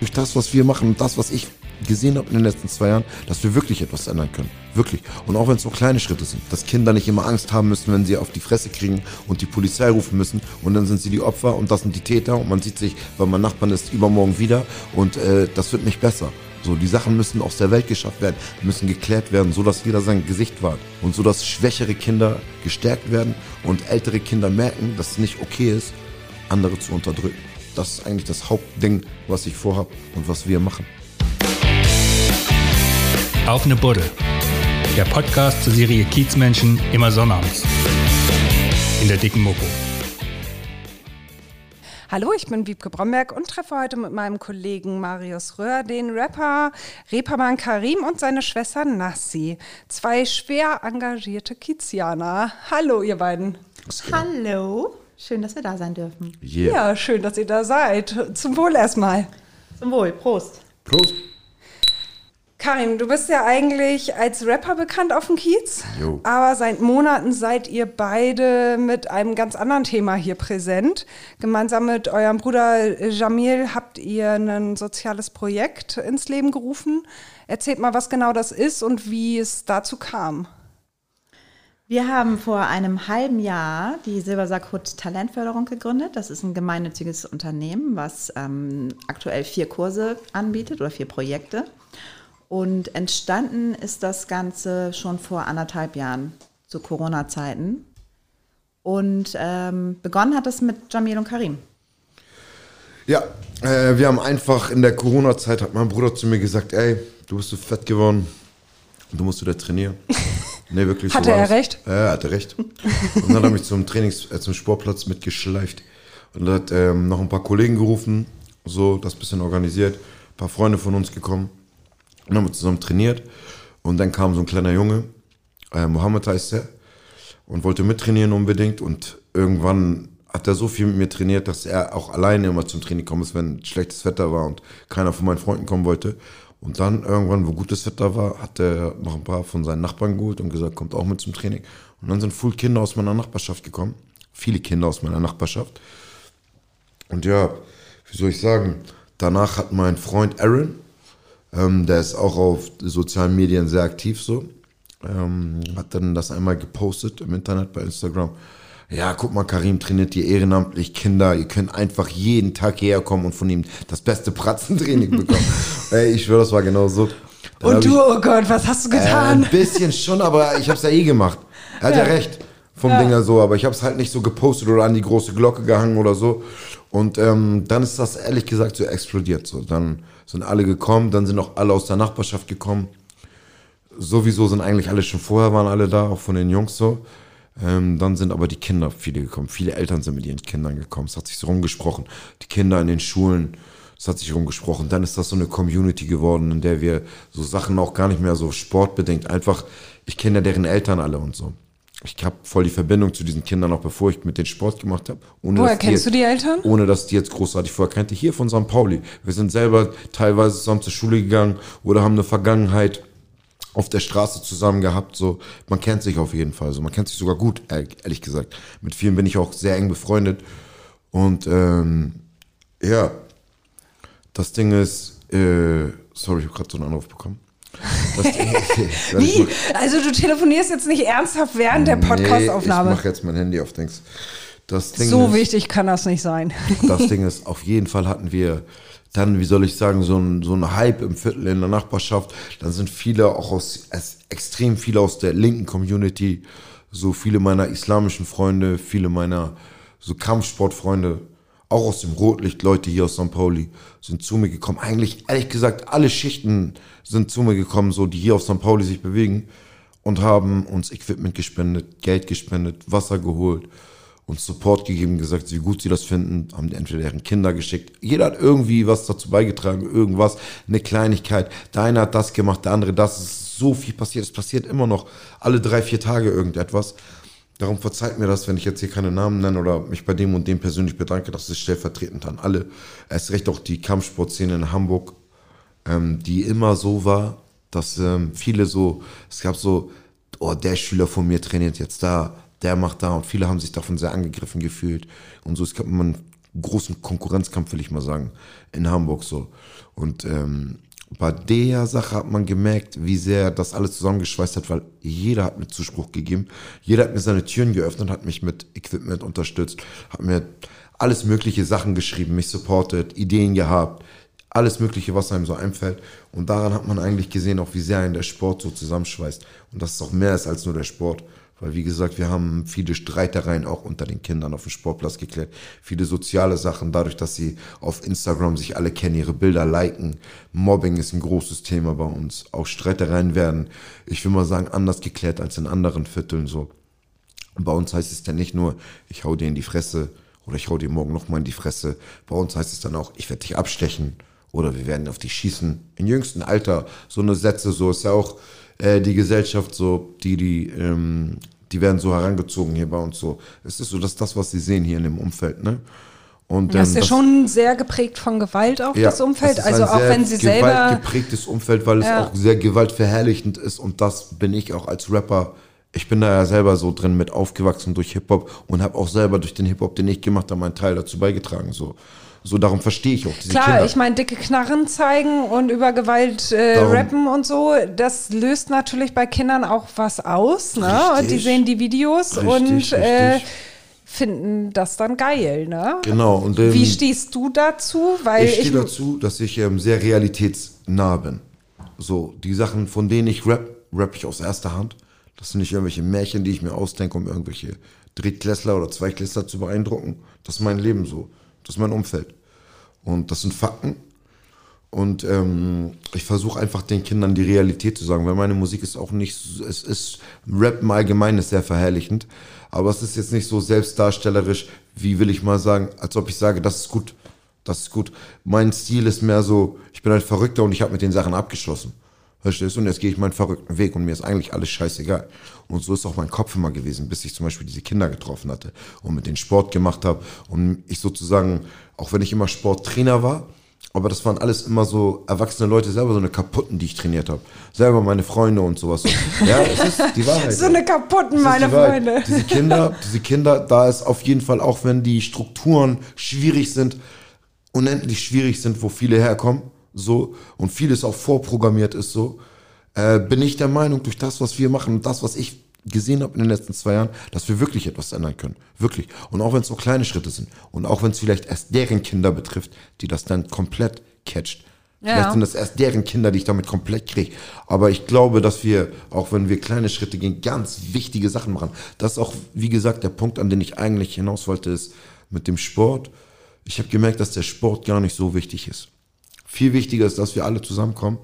Durch das, was wir machen und das, was ich gesehen habe in den letzten zwei Jahren, dass wir wirklich etwas ändern können. Wirklich. Und auch wenn es so kleine Schritte sind. Dass Kinder nicht immer Angst haben müssen, wenn sie auf die Fresse kriegen und die Polizei rufen müssen. Und dann sind sie die Opfer und das sind die Täter. Und man sieht sich, weil man Nachbarn ist, übermorgen wieder. Und äh, das wird nicht besser. So, die Sachen müssen aus der Welt geschafft werden, müssen geklärt werden, so dass jeder sein Gesicht wahrt. Und so dass schwächere Kinder gestärkt werden und ältere Kinder merken, dass es nicht okay ist, andere zu unterdrücken. Das ist eigentlich das Hauptding, was ich vorhabe und was wir machen. Auf eine Buddel. Der Podcast zur Serie Kiezmenschen immer sonnabends. In der dicken Mopo. Hallo, ich bin Wiebke Bromberg und treffe heute mit meinem Kollegen Marius Röhr den Rapper Reeperbahn Karim und seine Schwester Nassi. Zwei schwer engagierte Kiezianer. Hallo, ihr beiden. Hallo. Schön, dass wir da sein dürfen. Yeah. Ja, schön, dass ihr da seid. Zum Wohl erstmal. Zum Wohl. Prost. Prost. Karim, du bist ja eigentlich als Rapper bekannt auf dem Kiez, Jo. aber seit Monaten seid ihr beide mit einem ganz anderen Thema hier präsent. Gemeinsam mit eurem Bruder Jamil habt ihr ein soziales Projekt ins Leben gerufen. Erzählt mal, was genau das ist und wie es dazu kam. Wir haben vor einem halben Jahr die Silbersack-Hut Talentförderung gegründet. Das ist ein gemeinnütziges Unternehmen, was ähm, aktuell vier Kurse anbietet oder vier Projekte. Und entstanden ist das Ganze schon vor anderthalb Jahren zu Corona-Zeiten. Und ähm, begonnen hat es mit Jamil und Karim. Ja, äh, wir haben einfach in der Corona-Zeit, hat mein Bruder zu mir gesagt, ey, du bist so fett geworden, du musst wieder trainieren. Nee, wirklich. Hatte war er recht? Ja, er hatte recht. Und dann hat er mich zum Trainings, äh, zum Sportplatz mitgeschleift. Und hat ähm, noch ein paar Kollegen gerufen, so das bisschen organisiert, ein paar Freunde von uns gekommen. Und dann haben wir zusammen trainiert. Und dann kam so ein kleiner Junge, äh, Mohammed heißt er, und wollte mittrainieren unbedingt. Und irgendwann hat er so viel mit mir trainiert, dass er auch alleine immer zum Training gekommen ist, wenn schlechtes Wetter war und keiner von meinen Freunden kommen wollte. Und dann irgendwann, wo gutes Wetter war, hat er noch ein paar von seinen Nachbarn geholt und gesagt, kommt auch mit zum Training. Und dann sind full Kinder aus meiner Nachbarschaft gekommen. Viele Kinder aus meiner Nachbarschaft. Und ja, wie soll ich sagen, danach hat mein Freund Aaron, ähm, der ist auch auf sozialen Medien sehr aktiv so, ähm, hat dann das einmal gepostet im Internet bei Instagram. Ja, guck mal, Karim trainiert hier ehrenamtlich Kinder. Ihr könnt einfach jeden Tag hierher kommen und von ihm das beste Pratzentraining bekommen. Ey, ich schwöre, das war genau so. Dann Und du, oh Gott, was hast du äh, getan? ein bisschen schon, aber ich hab's ja eh gemacht. Er hat ja, recht vom Ja. Dinger so, aber ich hab's halt nicht so gepostet oder an die große Glocke gehangen oder so. Und ähm, dann ist das ehrlich gesagt so explodiert. So. Dann sind alle gekommen, dann sind auch alle aus der Nachbarschaft gekommen. Sowieso sind eigentlich alle schon vorher, waren alle da, auch von den Jungs so. Ähm, dann sind aber die Kinder viele gekommen. Viele Eltern sind mit ihren Kindern gekommen. Es hat sich so rumgesprochen. Die Kinder in den Schulen, es hat sich rumgesprochen. Dann ist das so eine Community geworden, in der wir so Sachen auch gar nicht mehr so sportbedingt. Einfach, ich kenne ja deren Eltern alle und so. Ich habe voll die Verbindung zu diesen Kindern, auch bevor ich mit denen Sport gemacht habe. Woher kennst jetzt- du die Eltern? Ohne dass die jetzt großartig vorher kannte. Hier von St. Pauli. Wir sind selber teilweise zusammen zur Schule gegangen oder haben eine Vergangenheit auf der Straße zusammen gehabt. So, man kennt sich auf jeden Fall. So, man kennt sich sogar gut, ehr- ehrlich gesagt. Mit vielen bin ich auch sehr eng befreundet. Und ähm, ja, das Ding ist, äh, sorry, ich habe gerade so einen Anruf bekommen. Wie? Also du telefonierst jetzt nicht ernsthaft während der Nee, Podcastaufnahme. ich mache jetzt mein Handy auf Dings. Das Ding so ist, wichtig kann das nicht sein. das Ding ist, auf jeden Fall hatten wir dann, wie soll ich sagen, so ein, so ein Hype im Viertel in der Nachbarschaft. Dann sind viele auch aus, extrem viele aus der linken Community, so viele meiner islamischen Freunde, viele meiner so Kampfsportfreunde, auch aus dem Rotlicht, Leute hier aus St. Pauli, sind zu mir gekommen. Eigentlich, ehrlich gesagt, alle Schichten sind zu mir gekommen, so die hier auf St. Pauli sich bewegen und haben uns Equipment gespendet, Geld gespendet, Wasser geholt uns Support gegeben, gesagt, wie gut sie das finden, haben entweder deren Kinder geschickt. Jeder hat irgendwie was dazu beigetragen, irgendwas, eine Kleinigkeit. Der eine hat das gemacht, der andere das. Es ist so viel passiert. Es passiert immer noch alle drei, vier Tage irgendetwas. Darum verzeiht mir das, wenn ich jetzt hier keine Namen nenne oder mich bei dem und dem persönlich bedanke. Das ist stellvertretend an alle. Erst recht auch die Kampfsportszene in Hamburg, ähm, die immer so war, dass ähm, viele so, es gab so, oh, der Schüler von mir trainiert jetzt da, der macht da und viele haben sich davon sehr angegriffen gefühlt und so. Es gab, man großen Konkurrenzkampf, will ich mal sagen, in Hamburg so. Und ähm, bei der Sache hat man gemerkt, wie sehr das alles zusammengeschweißt hat, weil jeder hat mir Zuspruch gegeben. Jeder hat mir seine Türen geöffnet, hat mich mit Equipment unterstützt, hat mir alles mögliche Sachen geschrieben, mich supportet, Ideen gehabt, alles mögliche, was einem so einfällt. Und daran hat man eigentlich gesehen, auch wie sehr ein der Sport so zusammenschweißt. Und dass es auch mehr ist als nur der Sport. Weil, wie gesagt, wir haben viele Streitereien auch unter den Kindern auf dem Sportplatz geklärt. Viele soziale Sachen, dadurch, dass sie auf Instagram sich alle kennen, ihre Bilder liken. Mobbing ist ein großes Thema bei uns. Auch Streitereien werden, ich will mal sagen, anders geklärt als in anderen Vierteln so. Bei uns heißt es dann nicht nur, ich hau dir in die Fresse oder ich hau dir morgen nochmal in die Fresse. Bei uns heißt es dann auch, ich werde dich abstechen oder wir werden auf dich schießen. Im jüngsten Alter so eine Sätze, so ist ja auch äh, die Gesellschaft so, die, die, ähm, die werden so herangezogen hier bei uns so. Es ist so, dass das, was sie sehen hier in dem Umfeld, ne? Und Das ist ja schon sehr geprägt von Gewalt auch, das Umfeld. es Also auch sehr wenn sie selber. gewaltgeprägtes Umfeld, weil es Ja. auch sehr gewaltverherrlichend ist und das bin ich auch als Rapper. Ich bin da ja selber so drin mit aufgewachsen durch Hip-Hop und habe auch selber durch den Hip-Hop, den ich gemacht habe, meinen Teil dazu beigetragen. So, so darum verstehe ich auch diese Klar, Kinder. ich meine, dicke Knarren zeigen und über Gewalt äh, rappen und so, das löst natürlich bei Kindern auch was aus, ne? Und die sehen die Videos Richtig, und äh, richtig. finden das dann geil, ne? Genau, und, ähm, Wie stehst du dazu? Weil ich stehe dazu, dass ich ähm, sehr realitätsnah bin. So, die Sachen, von denen ich rap, rap ich aus erster Hand. Das sind nicht irgendwelche Märchen, die ich mir ausdenke, um irgendwelche Drittklässler oder Zweiklässler zu beeindrucken. Das ist mein Leben so. Das ist mein Umfeld. Und das sind Fakten. Und ähm, ich versuche einfach den Kindern die Realität zu sagen, weil meine Musik ist auch nicht, es ist, Rap im Allgemeinen ist sehr verherrlichend, aber es ist jetzt nicht so selbstdarstellerisch, wie will ich mal sagen, als ob ich sage, das ist gut, das ist gut. Mein Stil ist mehr so, ich bin ein Verrückter und ich habe mit den Sachen abgeschlossen. Verstehst du? Und jetzt gehe ich meinen verrückten Weg und mir ist eigentlich alles scheißegal. Und so ist auch mein Kopf immer gewesen, bis ich zum Beispiel diese Kinder getroffen hatte und mit denen Sport gemacht habe. Und ich sozusagen, auch wenn ich immer Sporttrainer war, aber das waren alles immer so erwachsene Leute, selber so eine kaputten, die ich trainiert habe. Selber meine Freunde und sowas. Ja, es ist die Wahrheit. so eine kaputten, meine die. Freunde. Diese Kinder, diese Kinder, da ist auf jeden Fall, auch wenn die Strukturen schwierig sind, unendlich schwierig sind, wo viele herkommen, so, und vieles auch vorprogrammiert ist, so, äh, bin ich der Meinung, durch das, was wir machen und das, was ich gesehen habe in den letzten zwei Jahren, dass wir wirklich etwas ändern können. Wirklich. Und auch wenn es so kleine Schritte sind und auch wenn es vielleicht erst deren Kinder betrifft, die das dann komplett catcht. Ja. Vielleicht sind das erst deren Kinder, die ich damit komplett kriege. Aber ich glaube, dass wir, auch wenn wir kleine Schritte gehen, ganz wichtige Sachen machen. Das ist auch, wie gesagt, der Punkt, an den ich eigentlich hinaus wollte, ist mit dem Sport. Ich habe gemerkt, dass der Sport gar nicht so wichtig ist. Viel wichtiger ist, dass wir alle zusammenkommen,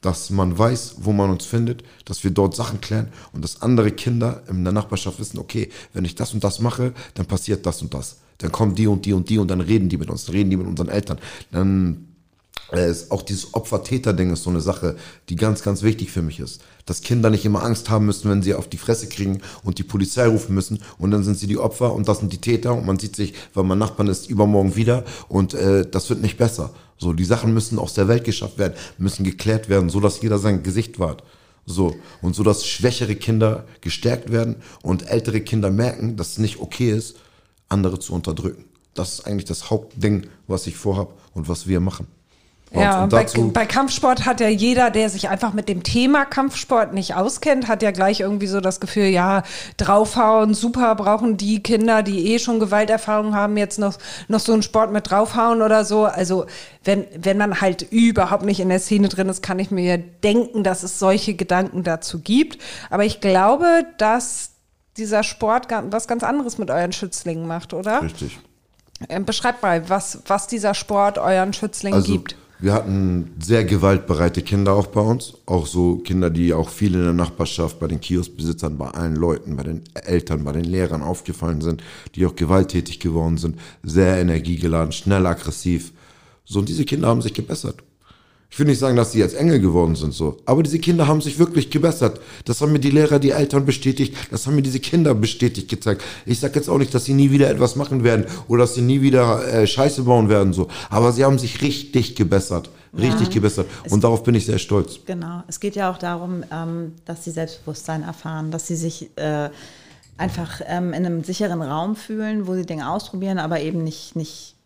dass man weiß, wo man uns findet, dass wir dort Sachen klären und dass andere Kinder in der Nachbarschaft wissen, okay, wenn ich das und das mache, dann passiert das und das. Dann kommen die und die und die und dann reden die mit uns, reden die mit unseren Eltern. Dann äh, ist auch dieses Opfer-Täter-Ding ist so eine Sache, die ganz, ganz wichtig für mich ist. Dass Kinder nicht immer Angst haben müssen, wenn sie auf die Fresse kriegen und die Polizei rufen müssen und dann sind sie die Opfer und das sind die Täter und man sieht sich, weil man Nachbarn ist, übermorgen wieder und äh, das wird nicht besser. So, die Sachen müssen aus der Welt geschafft werden, müssen geklärt werden, so dass jeder sein Gesicht wahrt. So, und so dass schwächere Kinder gestärkt werden und ältere Kinder merken, dass es nicht okay ist, andere zu unterdrücken. Das ist eigentlich das Hauptding, was ich vorhab und was wir machen. Ja, und bei, bei Kampfsport hat ja jeder, der sich einfach mit dem Thema Kampfsport nicht auskennt, hat ja gleich irgendwie so das Gefühl, ja, draufhauen, super, brauchen die Kinder, die eh schon Gewalterfahrung haben, jetzt noch, noch so einen Sport mit draufhauen oder so. Also wenn, wenn man halt überhaupt nicht in der Szene drin ist, kann ich mir denken, dass es solche Gedanken dazu gibt. Aber ich glaube, dass dieser Sport was ganz anderes mit euren Schützlingen macht, oder? richtig. Ähm, Beschreibt mal, was, was dieser Sport euren Schützlingen Also, gibt. Wir hatten sehr gewaltbereite Kinder auch bei uns. Auch so Kinder, die auch viel in der Nachbarschaft, bei den Kioskbesitzern, bei allen Leuten, bei den Eltern, bei den Lehrern aufgefallen sind, die auch gewalttätig geworden sind, sehr energiegeladen, schnell aggressiv. So, und diese Kinder haben sich gebessert. Ich will nicht sagen, dass sie jetzt Engel geworden sind, so. Aber diese Kinder haben sich wirklich gebessert. Das haben mir die Lehrer, die Eltern bestätigt. Das haben mir diese Kinder bestätigt gezeigt. Ich sag jetzt auch nicht, dass sie nie wieder etwas machen werden oder dass sie nie wieder äh, Scheiße bauen werden, so. Aber sie haben sich richtig gebessert. Richtig gebessert. Und darauf bin ich sehr stolz. Genau. Es geht ja auch darum, ähm, dass sie Selbstbewusstsein erfahren, dass sie sich äh, einfach ähm, in einem sicheren Raum fühlen, wo sie Dinge ausprobieren, aber eben nicht, nicht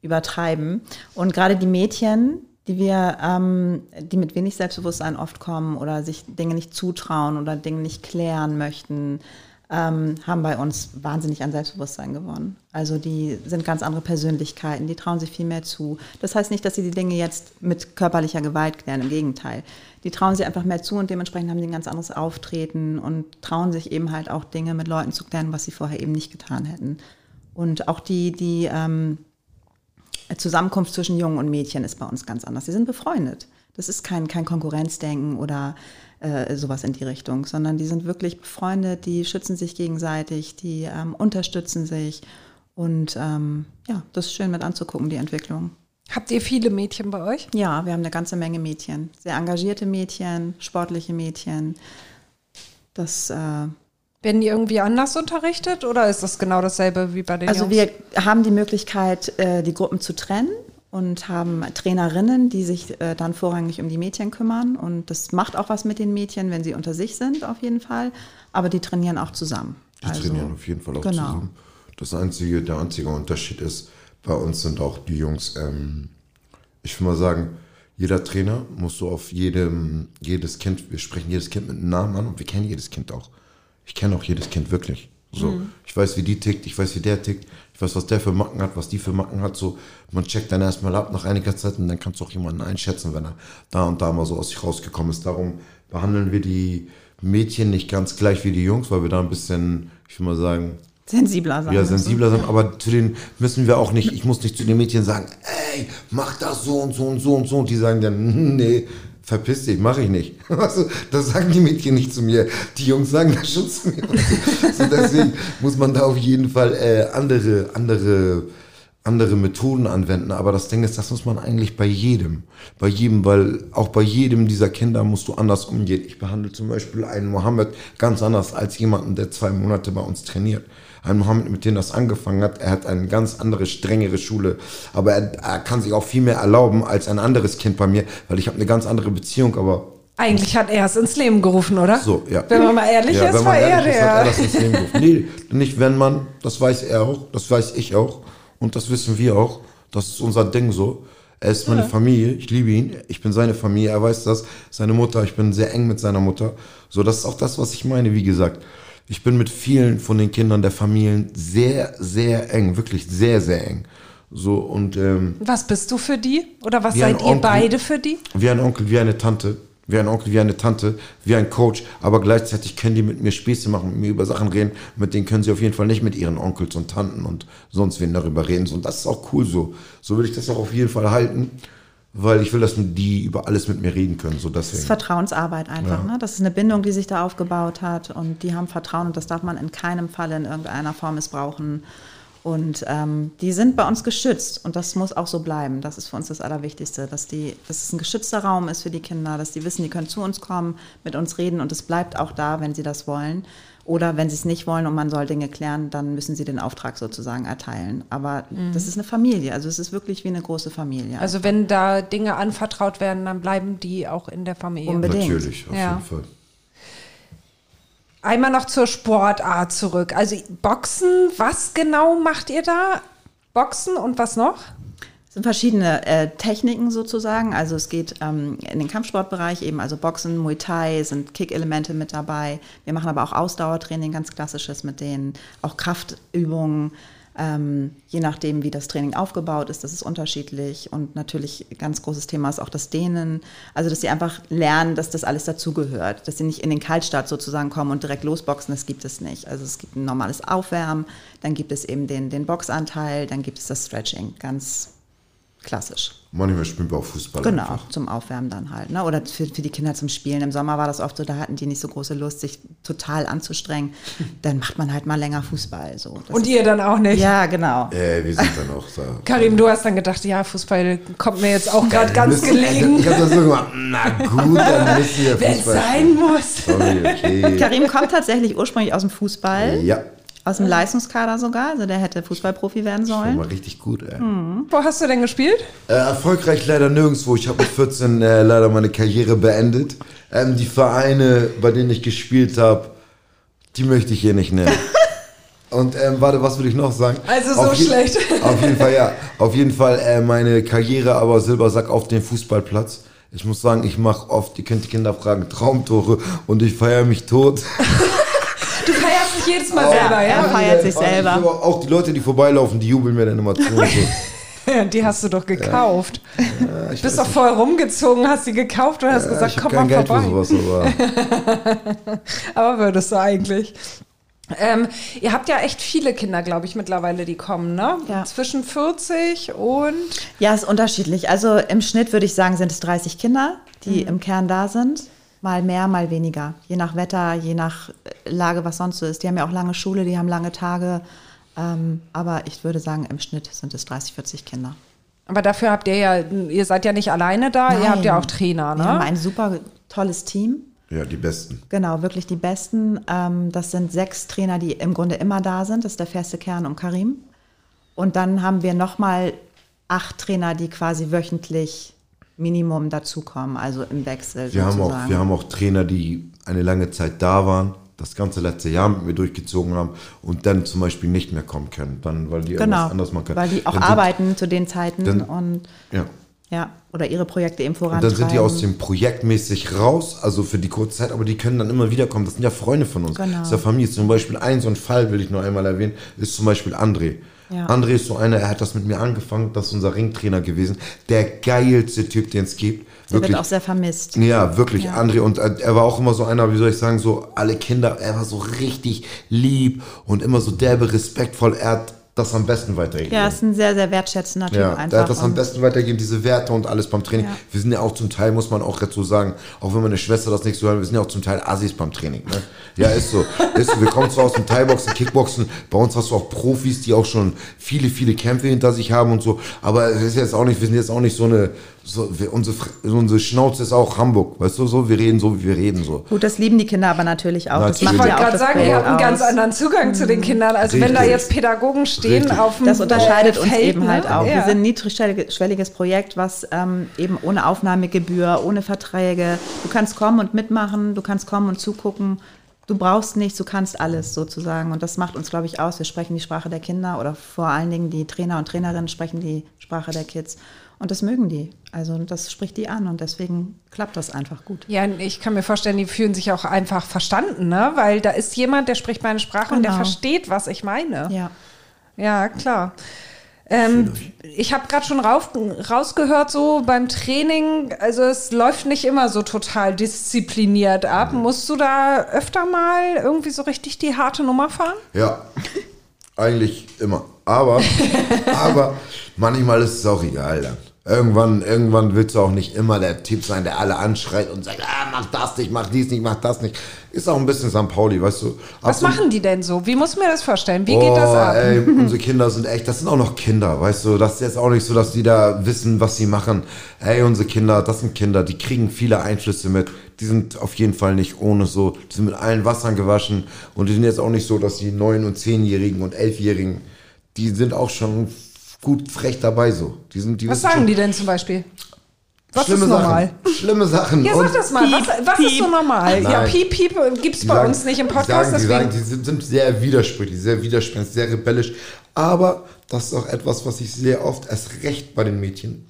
übertreiben. Und gerade die Mädchen, die wir, ähm, die mit wenig Selbstbewusstsein oft kommen oder sich Dinge nicht zutrauen oder Dinge nicht klären möchten, ähm, haben bei uns wahnsinnig an Selbstbewusstsein gewonnen. Also die sind ganz andere Persönlichkeiten, die trauen sich viel mehr zu. Das heißt nicht, dass sie die Dinge jetzt mit körperlicher Gewalt klären, im Gegenteil. Die trauen sich einfach mehr zu und dementsprechend haben sie ein ganz anderes Auftreten und trauen sich eben halt auch Dinge mit Leuten zu klären, was sie vorher eben nicht getan hätten. Und auch die, die ähm, Zusammenkunft zwischen Jungen und Mädchen ist bei uns ganz anders. Sie sind befreundet. Das ist kein, kein Konkurrenzdenken oder äh, sowas in die Richtung, sondern die sind wirklich befreundet, die schützen sich gegenseitig, die ähm, unterstützen sich. Und ähm, ja, das ist schön mit anzugucken, die Entwicklung. Habt ihr viele Mädchen bei euch? Ja, wir haben eine ganze Menge Mädchen. Sehr engagierte Mädchen, sportliche Mädchen. Das. Äh, werden die irgendwie anders unterrichtet oder ist das genau dasselbe wie bei den also Jungs? wir haben die Möglichkeit, äh, die Gruppen zu trennen und haben Trainerinnen, die sich äh, dann vorrangig um die Mädchen kümmern. Und das macht auch was mit den Mädchen, wenn sie unter sich sind, auf jeden Fall. Aber die trainieren auch zusammen. Die also, trainieren auf jeden Fall auch genau. zusammen. Das einzige, der einzige Unterschied ist, bei uns sind auch die Jungs, ähm, ich will mal sagen, jeder Trainer muss so auf jedem, jedes Kind, wir sprechen jedes Kind mit einem Namen an und wir kennen jedes Kind auch. Ich kenne auch jedes Kind wirklich. So, mhm. ich weiß, wie die tickt, ich weiß, wie der tickt, ich weiß, was der für Macken hat, was die für Macken hat. So, man checkt dann erstmal ab nach einiger Zeit und dann kannst du auch jemanden einschätzen, wenn er da und da mal so aus sich rausgekommen ist. Darum behandeln wir die Mädchen nicht ganz gleich wie die Jungs, weil wir da ein bisschen, ich will mal sagen, Sensibler sein. Ja, sensibler sein, aber zu den müssen wir auch nicht, ich muss nicht zu den Mädchen sagen, ey, mach das so und so und so und so. Und die sagen dann, nee, verpiss dich, mache ich nicht. Also, das sagen die Mädchen nicht zu mir. Die Jungs sagen das schon zu mir. So, deswegen muss man da auf jeden Fall äh, andere, andere, andere Methoden anwenden. Aber das Ding ist, das muss man eigentlich bei jedem. Bei jedem, weil auch bei jedem dieser Kinder musst du anders umgehen. Ich behandle zum Beispiel einen Mohammed ganz anders als jemanden, der zwei Monate bei uns trainiert ein Mohammed, mit dem das angefangen hat, er hat eine ganz andere, strengere Schule. Aber er, er kann sich auch viel mehr erlauben als ein anderes Kind bei mir, weil ich habe eine ganz andere Beziehung, aber eigentlich hat er es ins Leben gerufen, oder? So, ja. Wenn man mal ehrlich ja, ist, war er der. Hat er das ins Leben gerufen. Nee, nicht wenn man, das weiß er auch, das weiß ich auch und das wissen wir auch. Das ist unser Ding so. Er ist meine ja. Familie, ich liebe ihn, ich bin seine Familie, er weiß das, seine Mutter, ich bin sehr eng mit seiner Mutter. So, das ist auch das, was ich meine, wie gesagt. Ich bin mit vielen von den Kindern der Familien sehr, sehr eng, wirklich sehr, sehr eng. So und ähm, was bist du für die? Oder was seid ihr Onkel, beide für die? Wie ein Onkel, wie eine Tante. Wie ein Onkel, wie eine Tante, wie ein Coach, aber gleichzeitig können die mit mir Späße machen, mit mir über Sachen reden, mit denen können sie auf jeden Fall nicht mit ihren Onkels und Tanten und sonst wen darüber reden. Und das ist auch cool so. So will ich das auch auf jeden Fall halten weil ich will, dass die über alles mit mir reden können. So das ist Vertrauensarbeit einfach. Ja. Ne? Das ist eine Bindung, die sich da aufgebaut hat und die haben Vertrauen und das darf man in keinem Fall in irgendeiner Form missbrauchen. Und ähm, die sind bei uns geschützt und das muss auch so bleiben. Das ist für uns das Allerwichtigste, dass, die, dass es ein geschützter Raum ist für die Kinder, dass die wissen, die können zu uns kommen, mit uns reden und es bleibt auch da, wenn sie das wollen. Oder wenn sie es nicht wollen und man soll Dinge klären, dann müssen sie den Auftrag sozusagen erteilen. Aber mhm. das ist eine Familie, also es ist wirklich wie eine große Familie. Also wenn da Dinge anvertraut werden, dann bleiben die auch in der Familie. Unbedingt. Natürlich, auf ja. jeden Fall. Einmal noch zur Sportart zurück. Also Boxen, was genau macht ihr da? Boxen und was noch? Sind verschiedene äh, Techniken sozusagen. Also es geht ähm, in den Kampfsportbereich eben, also Boxen, Muay Thai, sind Kick-Elemente mit dabei. Wir machen aber auch Ausdauertraining, ganz klassisches mit denen, auch Kraftübungen. Ähm, je nachdem, wie das Training aufgebaut ist, das ist unterschiedlich. Und natürlich ganz großes Thema ist auch das Dehnen. Also, dass sie einfach lernen, dass das alles dazugehört. Dass sie nicht in den Kaltstart sozusagen kommen und direkt losboxen, das gibt es nicht. Also, es gibt ein normales Aufwärmen, dann gibt es eben den, den Boxanteil, dann gibt es das Stretching. Ganz klassisch. Manchmal spielen wir auch Fußball. Genau, einfach. zum Aufwärmen dann halt. Ne? Oder für, für die Kinder zum Spielen. Im Sommer war das oft so, da hatten die nicht so große Lust, sich total anzustrengen. Dann macht man halt mal länger Fußball. So. Und ihr dann auch nicht? Ja, genau. Äh, wir sind dann auch da. Karim, du hast dann gedacht, ja, Fußball kommt mir jetzt auch gerade ganz müssen, gelegen. Ich hab das so gemacht, na gut, dann müssen wir Fußball Wenn es sein muss. Sorry, okay. Karim kommt tatsächlich ursprünglich aus dem Fußball. Ja. Aus dem Leistungskader sogar, also der hätte Fußballprofi werden sollen. Das war richtig gut, ey. Mhm. Wo hast du denn gespielt? Äh, erfolgreich leider nirgendwo. Ich habe mit 14 äh, leider meine Karriere beendet. Ähm, die Vereine, bei denen ich gespielt habe, die möchte ich hier nicht nennen. Und ähm, warte, was würde ich noch sagen? Also so Auf schlecht. Auf jeden Fall, ja. Auf jeden Fall äh, meine Karriere, aber Silbersack auf dem Fußballplatz. Ich muss sagen, ich mache oft, ihr könnt die Kinder fragen, Traumtore und ich feiere mich tot. Du feierst dich jedes Mal selber, er ja? feiert sich selber. Auch die Leute, die vorbeilaufen, die jubeln mir dann immer zu. Die hast du doch gekauft. Ja, ich Bist doch voll rumgezogen, hast sie gekauft und hast nicht. gesagt, komm mal Geld vorbei. für sowas, aber Aber würdest du eigentlich. Ähm, ihr habt ja echt viele Kinder, glaube ich, mittlerweile, die kommen, ne? Ja. Zwischen 40 und Ja, ist unterschiedlich. Also im Schnitt würde ich sagen, sind es 30 Kinder, die im Kern da sind. Mal mehr, mal weniger. Je nach Wetter, je nach äh, Lage, was sonst so ist. Die haben ja auch lange Schule, die haben lange Tage. Ähm, aber ich würde sagen, im Schnitt sind es 30, 40 Kinder. Aber dafür habt ihr ja, ihr seid ja nicht alleine da, ihr habt ja auch Trainer, Wir haben ne? ein super tolles Team. ja, die Besten. Genau, wirklich die besten. Ähm, das sind sechs Trainer, die im Grunde immer da sind. Das ist der feste Kern um Karim. Und dann haben wir nochmal acht Trainer, die quasi wöchentlich Minimum dazukommen, also im Wechsel Wir haben, auch, wir haben auch Trainer, die eine lange Zeit da waren, das ganze letzte Jahr mit mir durchgezogen haben und dann zum Beispiel nicht mehr kommen können, dann, weil die genau, irgendwas anderes machen können. weil die auch Dann sind- arbeiten zu den Zeiten dann- und Ja. ja, oder ihre Projekte eben Und vorantreiben. dann sind die aus dem Projekt mäßig raus, also für die kurze Zeit, aber die können dann immer wieder kommen. Das sind ja Freunde von uns. Genau. Das ist ja Familie. Zum Beispiel ein so ein Fall, will ich nur einmal erwähnen, ist zum Beispiel André. Ja. André ist so einer, er hat das mit mir angefangen, das ist unser Ringtrainer gewesen. Der geilste Typ, den es gibt. Der wird auch sehr vermisst. Ja, wirklich, André. Und äh, er war auch immer so einer, wie soll ich sagen, so alle Kinder, er war so richtig lieb und immer so derbe, respektvoll. Er hat das am besten weitergegeben. Ja, ist ein sehr, sehr wertschätzender Typ Ja, einfach. der hat das am besten weitergegeben, diese Werte und alles beim Training. Ja. Wir sind ja auch zum Teil, muss man auch dazu sagen, auch wenn meine Schwester das nicht so hört, wir sind ja auch zum Teil Assis beim Training. Ne? Ja, ist so. ist so. Wir kommen zwar aus dem Thai-Boxen, Kickboxen, bei uns hast du auch Profis, die auch schon viele, viele Kämpfe hinter sich haben und so, aber es ist jetzt auch nicht, wir sind jetzt auch nicht so eine, so, wir, unsere, unsere Schnauze ist auch Hamburg, weißt du, so, wir reden so, wie wir reden, so. Gut, das lieben die Kinder aber natürlich auch. Das Natürlich. Ich wollte ja gerade sagen, ihr habt einen ganz anderen Zugang zu den Kindern. Also wenn da Richtig. jetzt Pädagogen stehen Richtig. auf dem Das unterscheidet äh, uns Feld, eben ne? halt auch. Ja. Wir sind ein niedrigschwelliges Projekt, was ähm, eben ohne Aufnahmegebühr, ohne Verträge, du kannst kommen und mitmachen, du kannst kommen und zugucken. Du brauchst nichts, du kannst alles sozusagen. Und das macht uns, glaube ich, aus. Wir sprechen die Sprache der Kinder oder vor allen Dingen die Trainer und Trainerinnen sprechen die Sprache der Kids. Und das mögen die. Also das spricht die an und deswegen klappt das einfach gut. Ja, ich kann mir vorstellen, die fühlen sich auch einfach verstanden, ne? Weil da ist jemand, der spricht meine Sprache und der Genau. versteht, was ich meine. Ja. Ja, klar. Ähm, ich habe gerade schon rauf, rausgehört, so beim Training, also es läuft nicht immer so total diszipliniert ab. Musst du da öfter mal irgendwie so richtig die harte Nummer fahren? Ja, eigentlich immer. Aber, aber manchmal ist es auch egal dann. Irgendwann, irgendwann willst du auch nicht immer der Typ sein, der alle anschreit und sagt, ah, mach das nicht, mach dies nicht, mach das nicht. Ist auch ein bisschen St. Pauli, weißt du. Was machen die denn so? Wie muss ich mir das vorstellen? Wie geht das Oh, ab? Ey, unsere Kinder sind echt, das sind auch noch Kinder, weißt du. Das ist jetzt auch nicht so, dass die da wissen, was sie machen. Ey, unsere Kinder, das sind Kinder, die kriegen viele Einflüsse mit. Die sind auf jeden Fall nicht ohne so, die sind mit allen Wassern gewaschen. Und die sind jetzt auch nicht so, dass die neun- und zehnjährigen und elfjährigen, die sind auch schon gut frech dabei so. Die sind, die Was sagen schon die denn zum Beispiel? Was schlimme ist normal? Sachen. Schlimme Sachen. Ja, sag das mal. Piep, was was ist so piep. normal? Ja, Nein. Piep, Piep gibt es Die bei sagen- uns nicht im die Podcast. Sagen, die, deswegen. sagen, die sind, sind sehr widersprüchlich, sehr widerspenstig, sehr rebellisch. Aber das ist auch etwas, was ich sehr oft erst recht bei den Mädchen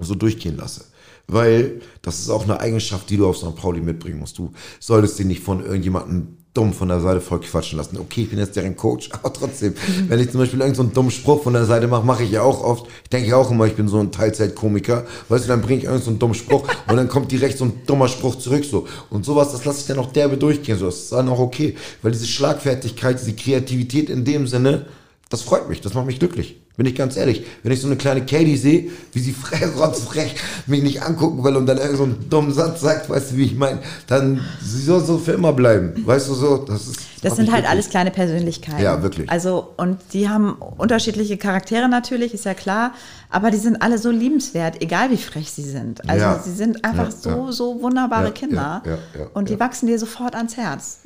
so durchgehen lasse. Weil das ist auch eine Eigenschaft, die du auf St. Pauli mitbringen musst. Du solltest dich nicht von irgendjemandem dumm von der Seite voll quatschen lassen. Okay, ich bin jetzt deren Coach, aber trotzdem, wenn ich zum Beispiel irgendeinen so einen dummen Spruch von der Seite mache, mache ich ja auch oft. Ich denke ja auch immer, ich bin so ein Teilzeitkomiker. Weißt du, dann bringe ich irgendeinen so einen dummen Spruch und dann kommt direkt so ein dummer Spruch zurück so. Und sowas, das lasse ich dann auch derbe durchgehen. So, das ist dann auch okay. Weil diese Schlagfertigkeit, diese Kreativität in dem Sinne, das freut mich, das macht mich glücklich. Bin ich ganz ehrlich. Wenn ich so eine kleine Katie sehe, wie sie frech, rotzfrech mich nicht angucken will und dann irgend so einen dummen Satz sagt, weißt du, wie ich meine, dann sie soll so für immer bleiben. Weißt du so, das ist. Das macht sind halt glücklich. alles kleine Persönlichkeiten. Ja, wirklich. Also, und die haben unterschiedliche Charaktere natürlich, ist ja klar, aber die sind alle so liebenswert, egal wie frech sie sind. Also, Ja. sie sind einfach Ja, so, ja. so wunderbare Kinder. ja, ja, und die wachsen dir sofort ans Herz.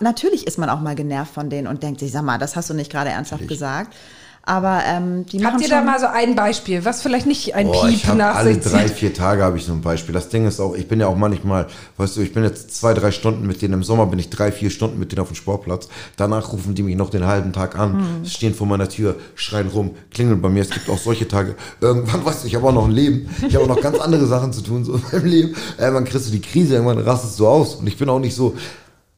Natürlich ist man auch mal genervt von denen und denkt sich, sag mal, das hast du nicht gerade ernsthaft gesagt. Aber ähm, die machen Habt ihr schon, da mal so ein Beispiel, was vielleicht nicht ein Boah, ich Piep hab nach alle drei, vier Tage habe ich so ein Beispiel. Das Ding ist auch, ich bin ja auch manchmal, weißt du, ich bin jetzt zwei, drei Stunden mit denen im Sommer, bin ich drei, vier Stunden mit denen auf dem Sportplatz. Danach rufen die mich noch den halben Tag an, Hm. stehen vor meiner Tür, schreien rum, klingeln bei mir. Es gibt auch solche Tage. Irgendwann, weißt du, ich habe auch noch ein Leben. Ich habe auch noch ganz andere Sachen zu tun, so in meinem Leben. Irgendwann kriegst du die Krise, irgendwann rastest du aus. Und ich bin auch nicht so,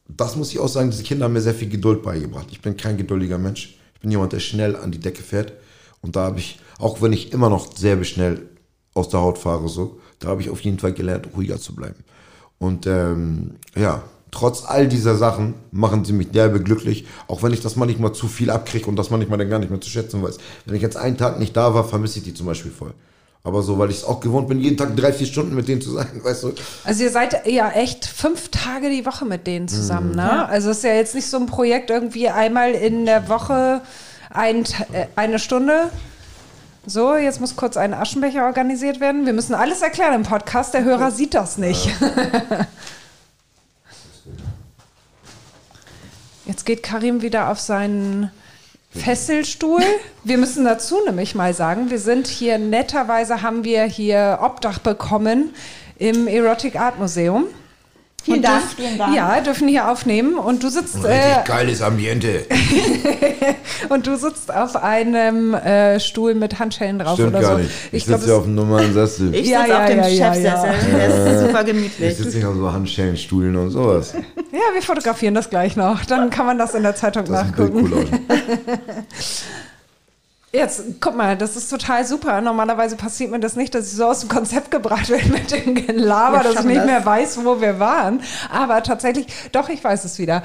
das muss ich auch sagen, diese Kinder haben mir sehr viel Geduld beigebracht. Ich bin kein geduldiger Mensch. Ich bin jemand, der schnell an die Decke fährt. Und da habe ich, auch wenn ich immer noch sehr schnell aus der Haut fahre, so, da habe ich auf jeden Fall gelernt, ruhiger zu bleiben. Und ähm, ja, trotz all dieser Sachen machen sie mich derbe glücklich, auch wenn ich das manchmal zu viel abkriege und das manchmal dann gar nicht mehr zu schätzen weiß. Wenn ich jetzt einen Tag nicht da war, vermisse ich die zum Beispiel voll. Aber so, weil ich es auch gewohnt bin, jeden Tag drei, vier Stunden mit denen zu sein, weißt du. Also ihr seid ja echt fünf Tage die Woche mit denen zusammen, ne? Also es ist ja jetzt nicht so ein Projekt irgendwie einmal in der Woche ein, äh, eine Stunde. So, jetzt muss kurz ein Aschenbecher organisiert werden. Wir müssen alles erklären im Podcast. Der Hörer sieht das nicht. Jetzt geht Karim wieder auf seinen Fesselstuhl. Wir müssen dazu nämlich mal sagen, wir sind hier netterweise haben wir hier Obdach bekommen im Erotic Art Museum. Vielen Und Dank, dürf- vielen Dank. Ja, dürfen hier aufnehmen und du sitzt äh, geiles Ambiente. und du sitzt auf einem äh, Stuhl mit Handschellen drauf Stimmt oder gar so. nicht. Ich, glaub, sitze auf einem normalen Sessel. Ich Ja, sitze ja, auf dem ja, ja, Chefsessel. ja. Der ist super Ich gemütlich. sitze nicht auf so Handschellenstühlen und sowas. ja, wir fotografieren das gleich noch. Dann kann man das in der Zeitung Das ist ein nachgucken. Bildcollage. Jetzt, guck mal, das ist total super. Normalerweise passiert mir das nicht, dass ich so aus dem Konzept gebracht werde mit dem Gelaber, dass ich nicht das. mehr weiß, wo wir waren. Aber tatsächlich, doch, ich weiß es wieder.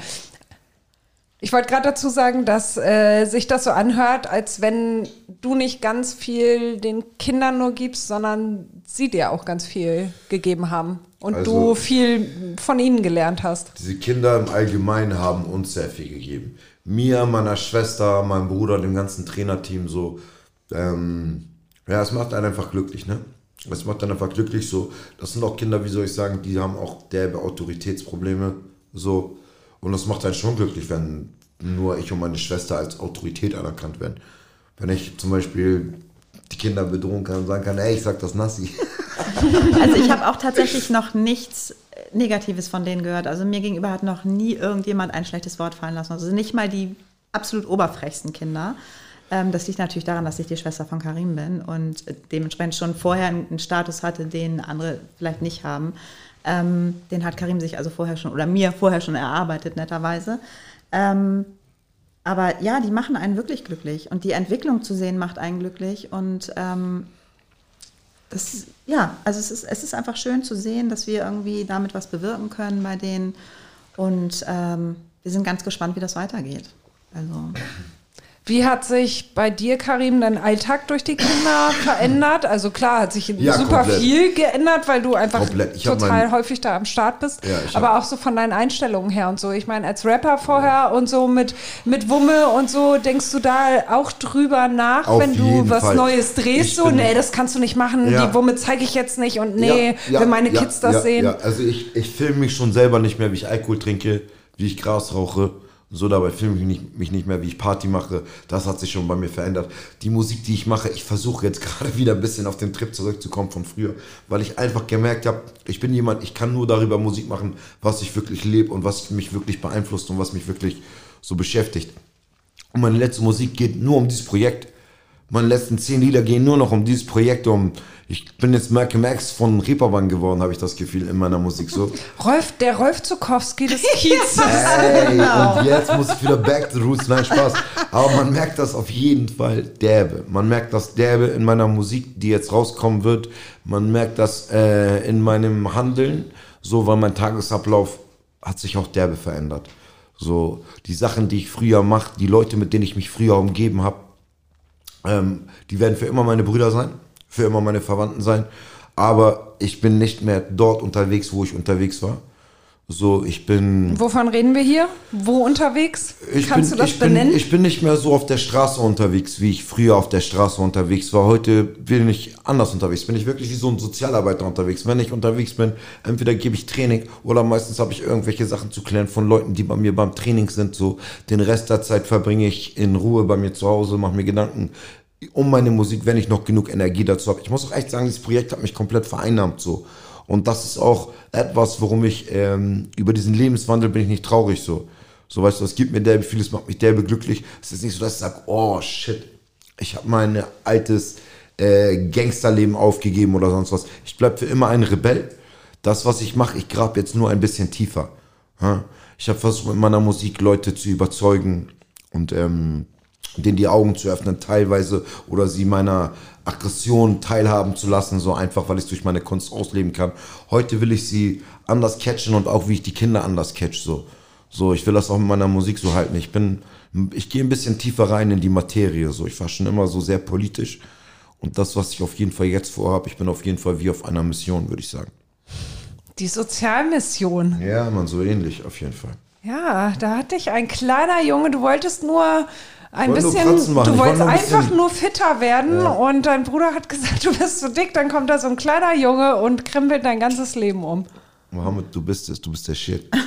Ich wollte gerade dazu sagen, dass äh, sich das so anhört, als wenn du nicht ganz viel den Kindern nur gibst, sondern sie dir auch ganz viel gegeben haben. Und Also- du viel von ihnen gelernt hast. Diese Kinder im Allgemeinen haben uns sehr viel gegeben. Mir, meiner Schwester, meinem Bruder, dem ganzen Trainerteam so. Ähm, ja, es macht einen einfach glücklich, ne? Es macht einen einfach glücklich so. Das sind auch Kinder, wie soll ich sagen, die haben auch derbe Autoritätsprobleme so. Und das macht einen schon glücklich, wenn nur ich und meine Schwester als Autorität anerkannt werden. Wenn ich zum Beispiel die Kinder bedrohen kann und sagen kann, ey, ich sag das Nassi. Also ich habe auch tatsächlich noch nichts äh, Negatives von denen gehört. Also mir gegenüber hat noch nie irgendjemand ein schlechtes Wort fallen lassen. Also nicht mal die absolut oberfrechsten Kinder. Ähm, das liegt natürlich daran, dass ich die Schwester von Karim bin und dementsprechend schon vorher einen Status hatte, den andere vielleicht nicht haben. Ähm, den hat Karim sich also vorher schon oder mir vorher schon erarbeitet, netterweise. Ähm, aber ja, die machen einen wirklich glücklich und die Entwicklung zu sehen macht einen glücklich und das, ja, also es ist, es ist einfach schön zu sehen, dass wir irgendwie damit was bewirken können bei denen. Und ähm, wir sind ganz gespannt, wie das weitergeht. Also, Wie hat sich bei dir, Karim, dein Alltag durch die Kinder verändert? Also klar, hat sich Ja, super komplett. viel geändert, weil du einfach total häufig da am Start bist. Ja, aber auch so von deinen Einstellungen her und so. Ich meine, als Rapper vorher und so mit, mit Wumme und so, denkst du da auch drüber nach, Auf wenn du was Fall. Neues drehst? Ich so, nee, das kannst du nicht machen, Ja. die Wumme zeige ich jetzt nicht und nee, Ja, ja, wenn meine ja, Kids das ja, sehen. Ja. Also ich, ich filme mich schon selber nicht mehr, wie ich Alkohol trinke, wie ich Gras rauche. So dabei filme ich nicht, mich nicht mehr, wie ich Party mache. Das hat sich schon bei mir verändert. Die Musik, die ich mache, ich versuche jetzt gerade wieder ein bisschen auf den Trip zurückzukommen von früher, weil ich einfach gemerkt habe, ich bin jemand, ich kann nur darüber Musik machen, was ich wirklich lebe und was mich wirklich beeinflusst und was mich wirklich so beschäftigt. Und meine letzte Musik geht nur um dieses Projekt. Meine letzten zehn Lieder gehen nur noch um dieses Projekt. Um ich bin jetzt Malcolm X von Reeperbahn geworden, habe ich das Gefühl in meiner Musik so. Rolf, der Rolf Zukowski des Kiezes. Ey, und jetzt muss ich wieder back to the roots. Nein, Spaß. Aber man merkt das auf jeden Fall derbe. Man merkt das derbe in meiner Musik, die jetzt rauskommen wird. Man merkt das äh, in meinem Handeln, so weil mein Tagesablauf hat sich auch derbe verändert. So die Sachen, die ich früher mache, die Leute, mit denen ich mich früher umgeben habe, ähm, die werden für immer meine Brüder sein, für immer meine Verwandten sein. Aber ich bin nicht mehr dort unterwegs, wo ich unterwegs war. So, ich bin. Wovon reden wir hier? Wo unterwegs? Ich Kannst bin, du das ich bin, benennen? Ich bin nicht mehr so auf der Straße unterwegs, wie ich früher auf der Straße unterwegs war. Heute bin ich anders unterwegs. Bin ich wirklich wie so ein Sozialarbeiter unterwegs. Wenn ich unterwegs bin, entweder gebe ich Training oder meistens habe ich irgendwelche Sachen zu klären von Leuten, die bei mir beim Training sind. So, den Rest der Zeit verbringe ich in Ruhe bei mir zu Hause, mache mir Gedanken um meine Musik, wenn ich noch genug Energie dazu habe. Ich muss auch echt sagen, dieses Projekt hat mich komplett vereinnahmt so. Und das ist auch etwas, worum ich ähm, über diesen Lebenswandel bin ich nicht traurig so. So weißt du, es gibt mir derbe viel, es macht mich derbe glücklich. Es ist nicht so, dass ich sage, oh shit, ich habe mein altes äh, Gangsterleben aufgegeben oder sonst was. Ich bleib für immer ein Rebell. Das, was ich mache, ich grab jetzt nur ein bisschen tiefer. Ich habe versucht, mit meiner Musik Leute zu überzeugen und ähm, denen die Augen zu öffnen, teilweise, oder sie meiner Aggression teilhaben zu lassen, so einfach, weil ich es durch meine Kunst ausleben kann. Heute will ich sie anders catchen und auch wie ich die Kinder anders catch, so. So, ich will das auch mit meiner Musik so halten. Ich bin, ich gehe ein bisschen tiefer rein in die Materie, so. Ich war schon immer so sehr politisch. Und das, was ich auf jeden Fall jetzt vorhabe, ich bin auf jeden Fall wie auf einer Mission, würde ich sagen. Die Sozialmission. Ja, man, so ähnlich, auf jeden Fall. Ja, da hatte ich ein kleiner Junge, du wolltest nur ein bisschen, du wolltest nur ein einfach bisschen- nur fitter werden und dein Bruder hat gesagt, du bist zu dick, dann kommt da so ein kleiner Junge und krempelt dein ganzes Leben um. Mohammed, du bist es, du bist der Shit.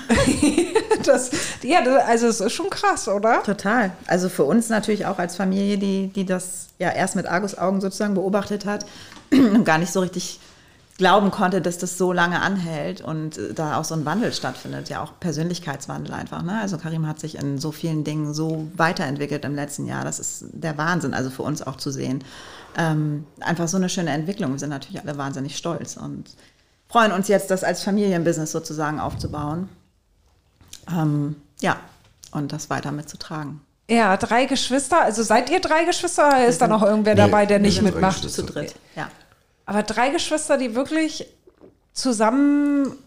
Das, ja, das, also es ist schon krass, oder? Total. Also für uns natürlich auch als Familie, die, die das ja erst mit Argusaugen sozusagen beobachtet hat und gar nicht so richtig glauben konnte, dass das so lange anhält und äh, da auch so ein Wandel stattfindet, ja auch Persönlichkeitswandel einfach. Ne? Also Karim hat sich in so vielen Dingen so weiterentwickelt im letzten Jahr. Das ist der Wahnsinn, also für uns auch zu sehen. Ähm, einfach so eine schöne Entwicklung. Wir sind natürlich alle wahnsinnig stolz und freuen uns jetzt, das als Familienbusiness sozusagen aufzubauen. Ähm, ja, und das weiter mitzutragen. Ja, drei Geschwister. Also seid ihr drei Geschwister oder ist da noch irgendwer dabei, der nicht mitmacht? Zu dritt, ja. Aber drei Geschwister, die wirklich zusammen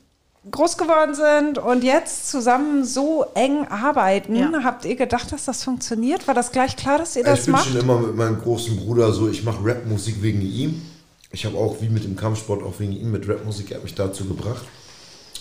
groß geworden sind und jetzt zusammen so eng arbeiten. Ja. Habt ihr gedacht, dass das funktioniert? War das gleich klar, dass ihr ich das bin macht? schon immer mit meinem großen Bruder so, ich mache Rapmusik wegen ihm. Ich habe auch wie mit dem Kampfsport auch wegen ihm mit Rapmusik, er hat mich dazu gebracht.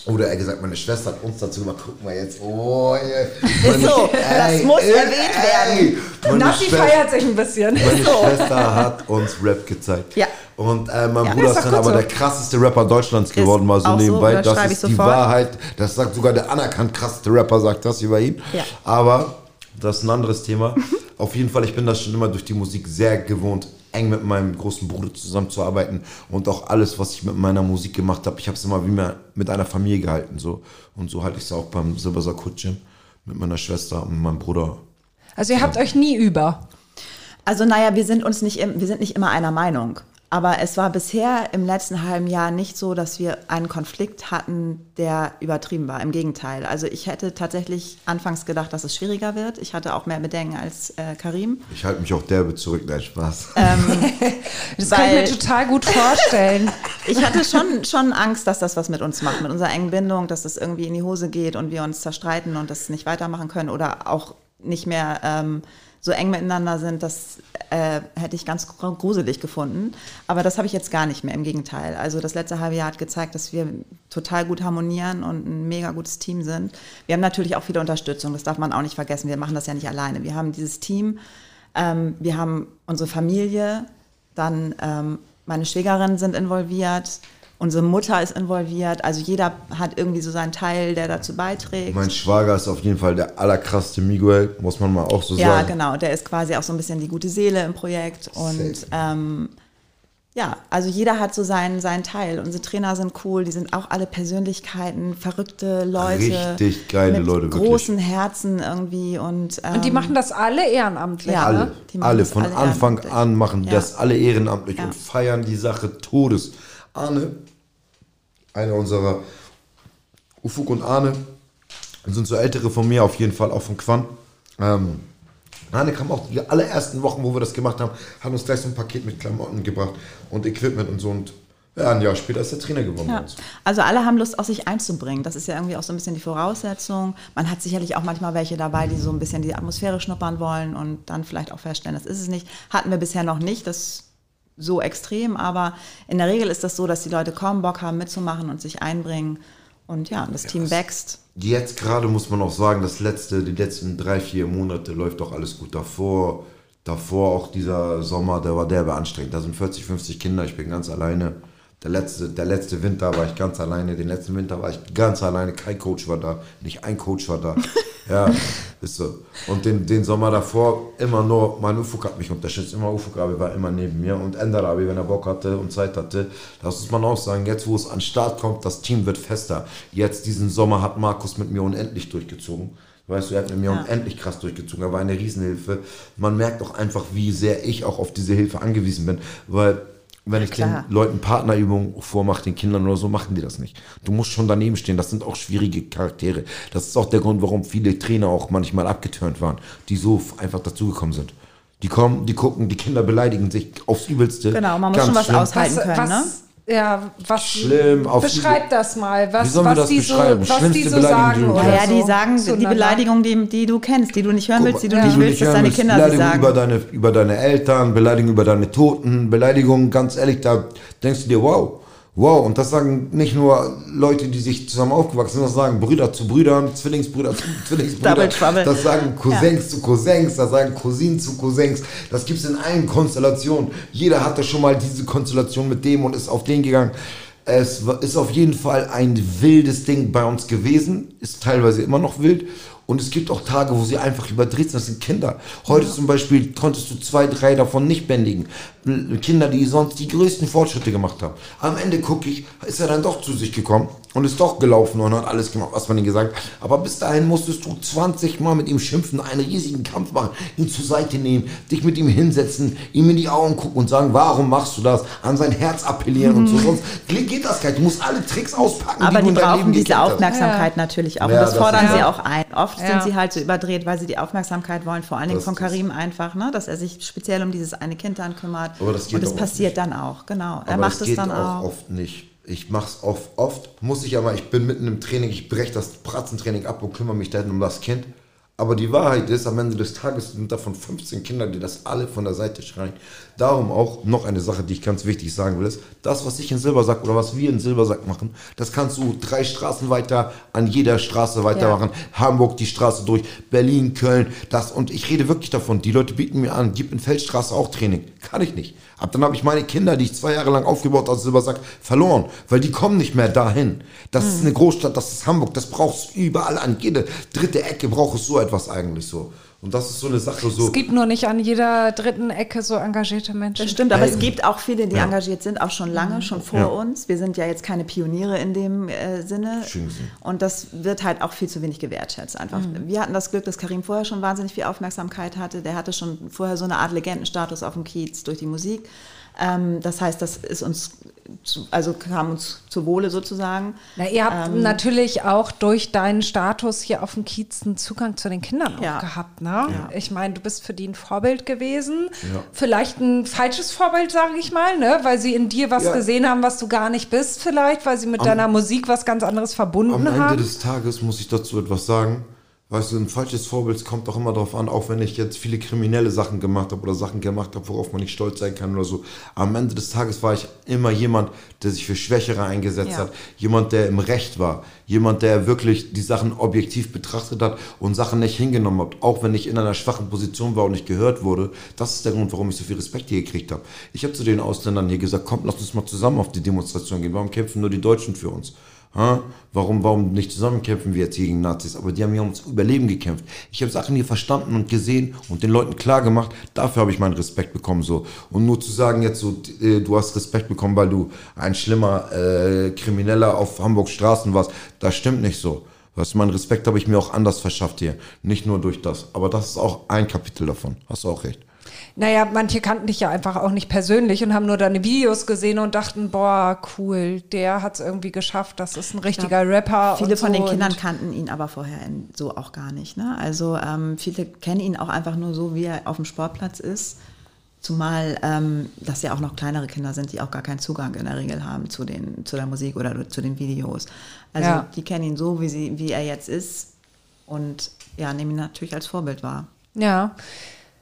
Oder er gesagt, meine Schwester hat uns dazu gemacht, guck mal jetzt, oh, ey, meine, so, das muss erwähnt werden. Meine, Nasi Schwester, feiert sich ein bisschen. meine Schwester hat uns Rap gezeigt. Ja. Und äh, mein Ja. Bruder Ist dann aber so. der krasseste Rapper Deutschlands geworden, mal so auch so, nebenbei. das ist ich die sofort. Wahrheit. Das sagt sogar der anerkannt krasseste Rapper, sagt das über ihn. Ja. Aber das ist ein anderes Thema. Auf jeden Fall, ich bin das schon immer durch die Musik sehr gewohnt, eng mit meinem großen Bruder zusammenzuarbeiten und auch alles, was ich mit meiner Musik gemacht habe, ich habe es immer wie mehr mit einer Familie gehalten so und so halte ich es auch beim Silbersack Gym mit meiner Schwester und meinem Bruder. Also ihr habt euch nie über. Also naja, wir sind uns nicht, im- wir sind nicht immer einer Meinung. Aber es war bisher im letzten halben Jahr nicht so, dass wir einen Konflikt hatten, der übertrieben war. Im Gegenteil. Also ich hätte tatsächlich anfangs gedacht, dass es schwieriger wird. Ich hatte auch mehr Bedenken als äh, Karim. Ich halte mich auch derbe zurück, nein, Spaß. Das kann ich mir total gut vorstellen. Ich hatte schon, schon Angst, dass das was mit uns macht, mit unserer engen Bindung, dass das irgendwie in die Hose geht und wir uns zerstreiten und das nicht weitermachen können oder auch nicht mehr ähm, so eng miteinander sind. Das äh, hätte ich ganz gru- gruselig gefunden. Aber das habe ich jetzt gar nicht mehr, im Gegenteil. Also das letzte halbe Jahr hat gezeigt, dass wir total gut harmonieren und ein mega gutes Team sind. Wir haben natürlich auch viele Unterstützung, das darf man auch nicht vergessen. Wir machen das ja nicht alleine. Wir haben dieses Team, ähm, wir haben unsere Familie, dann ähm, meine Schwägerinnen sind involviert, unsere Mutter ist involviert. Also jeder hat irgendwie so seinen Teil, der dazu beiträgt. Mein Schwager ist auf jeden Fall der allerkrasseste Miguel, muss man mal auch so ja, sagen. genau. Der ist quasi auch so ein bisschen die gute Seele im Projekt. Und ähm, ja, also jeder hat so seinen, seinen Teil. Unsere Trainer sind cool, die sind auch alle Persönlichkeiten, verrückte Leute. Richtig geile mit Leute, wirklich. großen Herzen irgendwie. Und, ähm, Und die machen das alle ehrenamtlich. Ja. alle, Ne? alle von alle Anfang an machen Ja. das alle ehrenamtlich Ja. und feiern die Sache Todes. Arne, einer unserer Ufuk und Arne, sind so ältere von mir, auf jeden Fall auch von Quan. Ähm, Arne kam auch die allerersten Wochen, wo wir das gemacht haben, hat uns gleich so ein Paket mit Klamotten gebracht und Equipment und so und ja, ein Jahr später ist der Trainer geworden Ja. Also alle haben Lust, aus sich einzubringen. Das ist ja irgendwie auch so ein bisschen die Voraussetzung. Man hat sicherlich auch manchmal welche dabei, die so ein bisschen die Atmosphäre schnuppern wollen und dann vielleicht auch feststellen, das ist es nicht. Hatten wir bisher noch nicht, das so extrem, aber in der Regel ist das so, dass die Leute kaum Bock haben mitzumachen und sich einbringen. Und ja, das Team wächst. Jetzt gerade muss man auch sagen, das letzte, die letzten drei, vier Monate läuft doch alles gut. Davor, davor auch dieser Sommer, der war derbe anstrengend. Da sind 40, 50 Kinder, ich bin ganz alleine. Der letzte, der letzte Winter war ich ganz alleine. Den letzten Winter war ich ganz alleine. Kein Coach war da. Nicht ein Coach war da. ja, ist so. Und den, den Sommer davor immer nur, mein Ufuk hat mich unterstützt. Immer Ufuk Abi war immer neben mir. Und Enderabi, wenn er Bock hatte und Zeit hatte. Das muss man auch sagen. Jetzt, wo es an Start kommt, das Team wird fester. Jetzt, diesen Sommer, hat Markus mit mir unendlich durchgezogen. Weißt du, er hat mit mir Ja. unendlich krass durchgezogen. Er war eine Riesenhilfe. Man merkt auch einfach, wie sehr ich auch auf diese Hilfe angewiesen bin. Weil, wenn ich den Leuten Partnerübungen vormache, den Kindern oder so, machen die das nicht. Du musst schon daneben stehen. Das sind auch schwierige Charaktere. Das ist auch der Grund, warum viele Trainer auch manchmal abgeturnt waren, die so einfach dazugekommen sind. Die kommen, die gucken, die Kinder beleidigen sich aufs Übelste. Genau, man muss Ganz schon was schlimm. aushalten was, können, was, ne? Ja, was. Schlimm, auf Beschreib das mal, was, Wie sollen wir was, das die, so, beschreiben? was die so sagen. die Ja, ja, so die sagen die zueinander. Beleidigung, die, die du kennst, die du nicht hören willst, die du mal, nicht willst, dass hören deine willst. Kinder sie Beleidigung sagen. über deine, über deine Eltern, Beleidigung über deine Toten, Beleidigung, ganz ehrlich, da denkst du dir, wow, wow. Und das sagen nicht nur Leute, die sich zusammen aufgewachsen sind, das sagen Brüder zu Brüdern, Zwillingsbrüder zu Zwillingsbrüdern. Das sagen Cousins zu Cousins, das sagen Cousinen zu Cousins. Das gibt's in allen Konstellationen. Jeder hatte schon mal diese Konstellation mit dem und ist auf den gegangen. Es ist auf jeden Fall ein wildes Ding bei uns gewesen, ist teilweise immer noch wild. Und es gibt auch Tage, wo sie einfach überdreht sind. Das sind Kinder. Heute zum Beispiel konntest du zwei, drei davon nicht bändigen. Kinder, die sonst die größten Fortschritte gemacht haben. Am Ende gucke ich, ist er dann doch zu sich gekommen und ist doch gelaufen und hat alles gemacht, was man ihm gesagt hat. Aber bis dahin musstest du 20 Mal mit ihm schimpfen, einen riesigen Kampf machen, ihn zur Seite nehmen, dich mit ihm hinsetzen, ihm in die Augen gucken und sagen, warum machst du das? An sein Herz appellieren und so. Sonst geht das gar nicht. Du musst alle Tricks auspacken, Aber die die brauchen diese. Aufmerksamkeit natürlich auch. Ja, und das das fordern ist- sie Ja. auch ein. Oft Ja. sind sie halt so überdreht, weil sie die Aufmerksamkeit wollen, vor allen Dingen Das von Karim einfach, ne? dass er sich speziell um dieses eine Kind dann kümmert. Aber das geht und das passiert nicht. dann auch, genau. er Aber macht das es dann auch auch. oft nicht. Ich mach's oft, oft muss ich aber, ich bin mitten im Training, ich breche das Pratzentraining ab und kümmere mich dann um das Kind. Aber die Wahrheit ist, am Ende des Tages sind davon 15 Kinder, die das alle von der Seite schreien. Darum auch noch eine Sache, die ich ganz wichtig sagen will, ist, das, was ich in Silbersack oder was wir in Silbersack machen, das kannst du drei Straßen weiter an jeder Straße weitermachen. Hamburg die Straße durch, Berlin, Köln, das. Und ich rede wirklich davon. Die Leute bieten mir an, gib in Feldstraße auch Training. Kann ich nicht. Ab dann habe ich meine Kinder, die ich zwei Jahre lang aufgebaut aus Silbersack, verloren, weil die kommen nicht mehr dahin. Das ist eine Großstadt, das ist Hamburg, das brauchst du überall an jede dritte Ecke braucht es so etwas eigentlich so. Und das ist so eine Sache so. Es gibt nur nicht an jeder dritten Ecke so engagierte Menschen. Das stimmt, aber es gibt auch viele, die Ja. engagiert sind, auch schon lange, schon vor Ja. uns. Wir sind ja jetzt keine Pioniere in dem äh, Sinne. Schön gesehen. Und das wird halt auch viel zu wenig gewertschätzt. Einfach. Wir hatten das Glück, dass Karim vorher schon wahnsinnig viel Aufmerksamkeit hatte. Der hatte schon vorher so eine Art Legendenstatus auf dem Kiez durch die Musik. Ähm, das heißt, das ist uns, zu, also kam uns zu Wohle sozusagen. Na, ihr habt Ähm. natürlich auch durch deinen Status hier auf dem Kiez einen Zugang zu den Kindern Ja. auch gehabt. Ne? Ich meine, du bist für die ein Vorbild gewesen. Ja. Vielleicht ein falsches Vorbild, sage ich mal, ne? weil sie in dir was Ja. gesehen haben, was du gar nicht bist vielleicht, weil sie mit deiner Musik was ganz anderes verbunden Am Ende haben. des Tages muss ich dazu etwas sagen. Weißt du, ein falsches Vorbild kommt auch immer darauf an, auch wenn ich jetzt viele kriminelle Sachen gemacht habe oder Sachen gemacht habe, worauf man nicht stolz sein kann oder so. Am Ende des Tages war ich immer jemand, der sich für Schwächere eingesetzt Ja. hat. Jemand, der im Recht war. Jemand, der wirklich die Sachen objektiv betrachtet hat und Sachen nicht hingenommen hat. Auch wenn ich in einer schwachen Position war und nicht gehört wurde. Das ist der Grund, warum ich so viel Respekt hier gekriegt habe. Ich habe zu den Ausländern hier gesagt, kommt, lasst uns mal zusammen auf die Demonstration gehen. Warum kämpfen nur die Deutschen für uns? Warum, warum nicht zusammen kämpfen wir jetzt gegen Nazis? Aber die haben hier ums Überleben gekämpft. Ich habe Sachen hier verstanden und gesehen und den Leuten klar gemacht. Dafür habe ich meinen Respekt bekommen so. Und nur zu sagen jetzt so, äh, du hast Respekt bekommen, weil du ein schlimmer äh, Krimineller auf Hamburgs Straßen warst, das stimmt nicht so. Weißt du, meinen Respekt habe ich mir auch anders verschafft hier. Nicht nur durch das. Aber das ist auch ein Kapitel davon. Hast du auch recht. Naja, manche kannten dich ja einfach auch nicht persönlich und haben nur deine Videos gesehen und dachten, boah, cool, der hat es irgendwie geschafft, das ist ein richtiger Rapper. Viele von so den Kindern kannten ihn aber vorher so auch gar nicht. Ne? Also ähm, viele kennen ihn auch einfach nur so, wie er auf dem Sportplatz ist. Zumal ähm, das ja auch noch kleinere Kinder sind, die auch gar keinen Zugang in der Regel haben zu, den, zu der Musik oder zu den Videos. Also Ja. die kennen ihn so, wie, sie, wie er jetzt ist und ja, nehmen ihn natürlich als Vorbild wahr. Ja.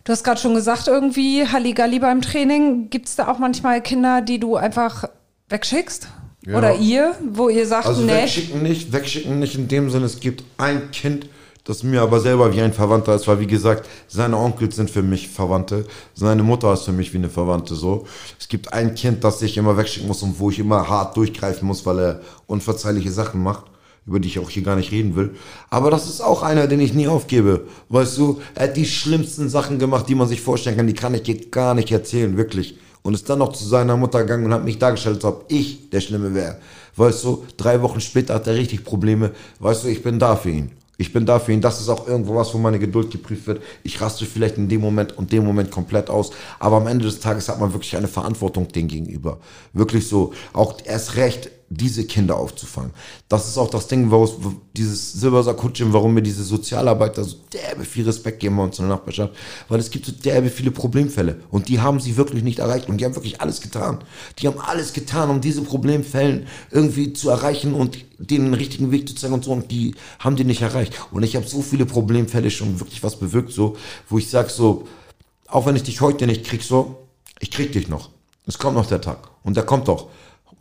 Du hast gerade schon gesagt, irgendwie Halligalli beim Training. Gibt es da auch manchmal Kinder, die du einfach wegschickst? Ja. Oder ihr, wo ihr sagt, Also nee. wegschicken nicht, wegschicken nicht in dem Sinne, es gibt ein Kind, das mir aber selber wie ein Verwandter ist, weil wie gesagt, seine Onkels sind für mich Verwandte, seine Mutter ist für mich wie eine Verwandte so. Es gibt ein Kind, das ich immer wegschicken muss und wo ich immer hart durchgreifen muss, weil er unverzeihliche Sachen macht, über die ich auch hier gar nicht reden will. Aber das ist auch einer, den ich nie aufgebe. Weißt du, er hat die schlimmsten Sachen gemacht, die man sich vorstellen kann, die kann ich dir gar nicht erzählen, wirklich. Und ist dann noch zu seiner Mutter gegangen und hat mich dargestellt, als ob ich der Schlimme wäre. Weißt du, drei Wochen später hat er richtig Probleme. Weißt du, ich bin da für ihn. Ich bin da für ihn. Das ist auch irgendwo was, wo meine Geduld geprüft wird. Ich raste vielleicht in dem Moment und dem Moment komplett aus. Aber am Ende des Tages hat man wirklich eine Verantwortung dem gegenüber. Wirklich so, auch erst recht, diese Kinder aufzufangen. Das ist auch das Ding, warum dieses Silbersack-Hutschin, warum mir diese Sozialarbeiter so derbe viel Respekt geben bei uns in der Nachbarschaft, weil es gibt so derbe viele Problemfälle und die haben sie wirklich nicht erreicht und die haben wirklich alles getan. Die haben alles getan, um diese Problemfällen irgendwie zu erreichen und den richtigen Weg zu zeigen und so und die haben die nicht erreicht. Und ich habe so viele Problemfälle schon wirklich was bewirkt, so, wo ich sag so, auch wenn ich dich heute nicht krieg, so, ich krieg dich noch. Es kommt noch der Tag und der kommt doch.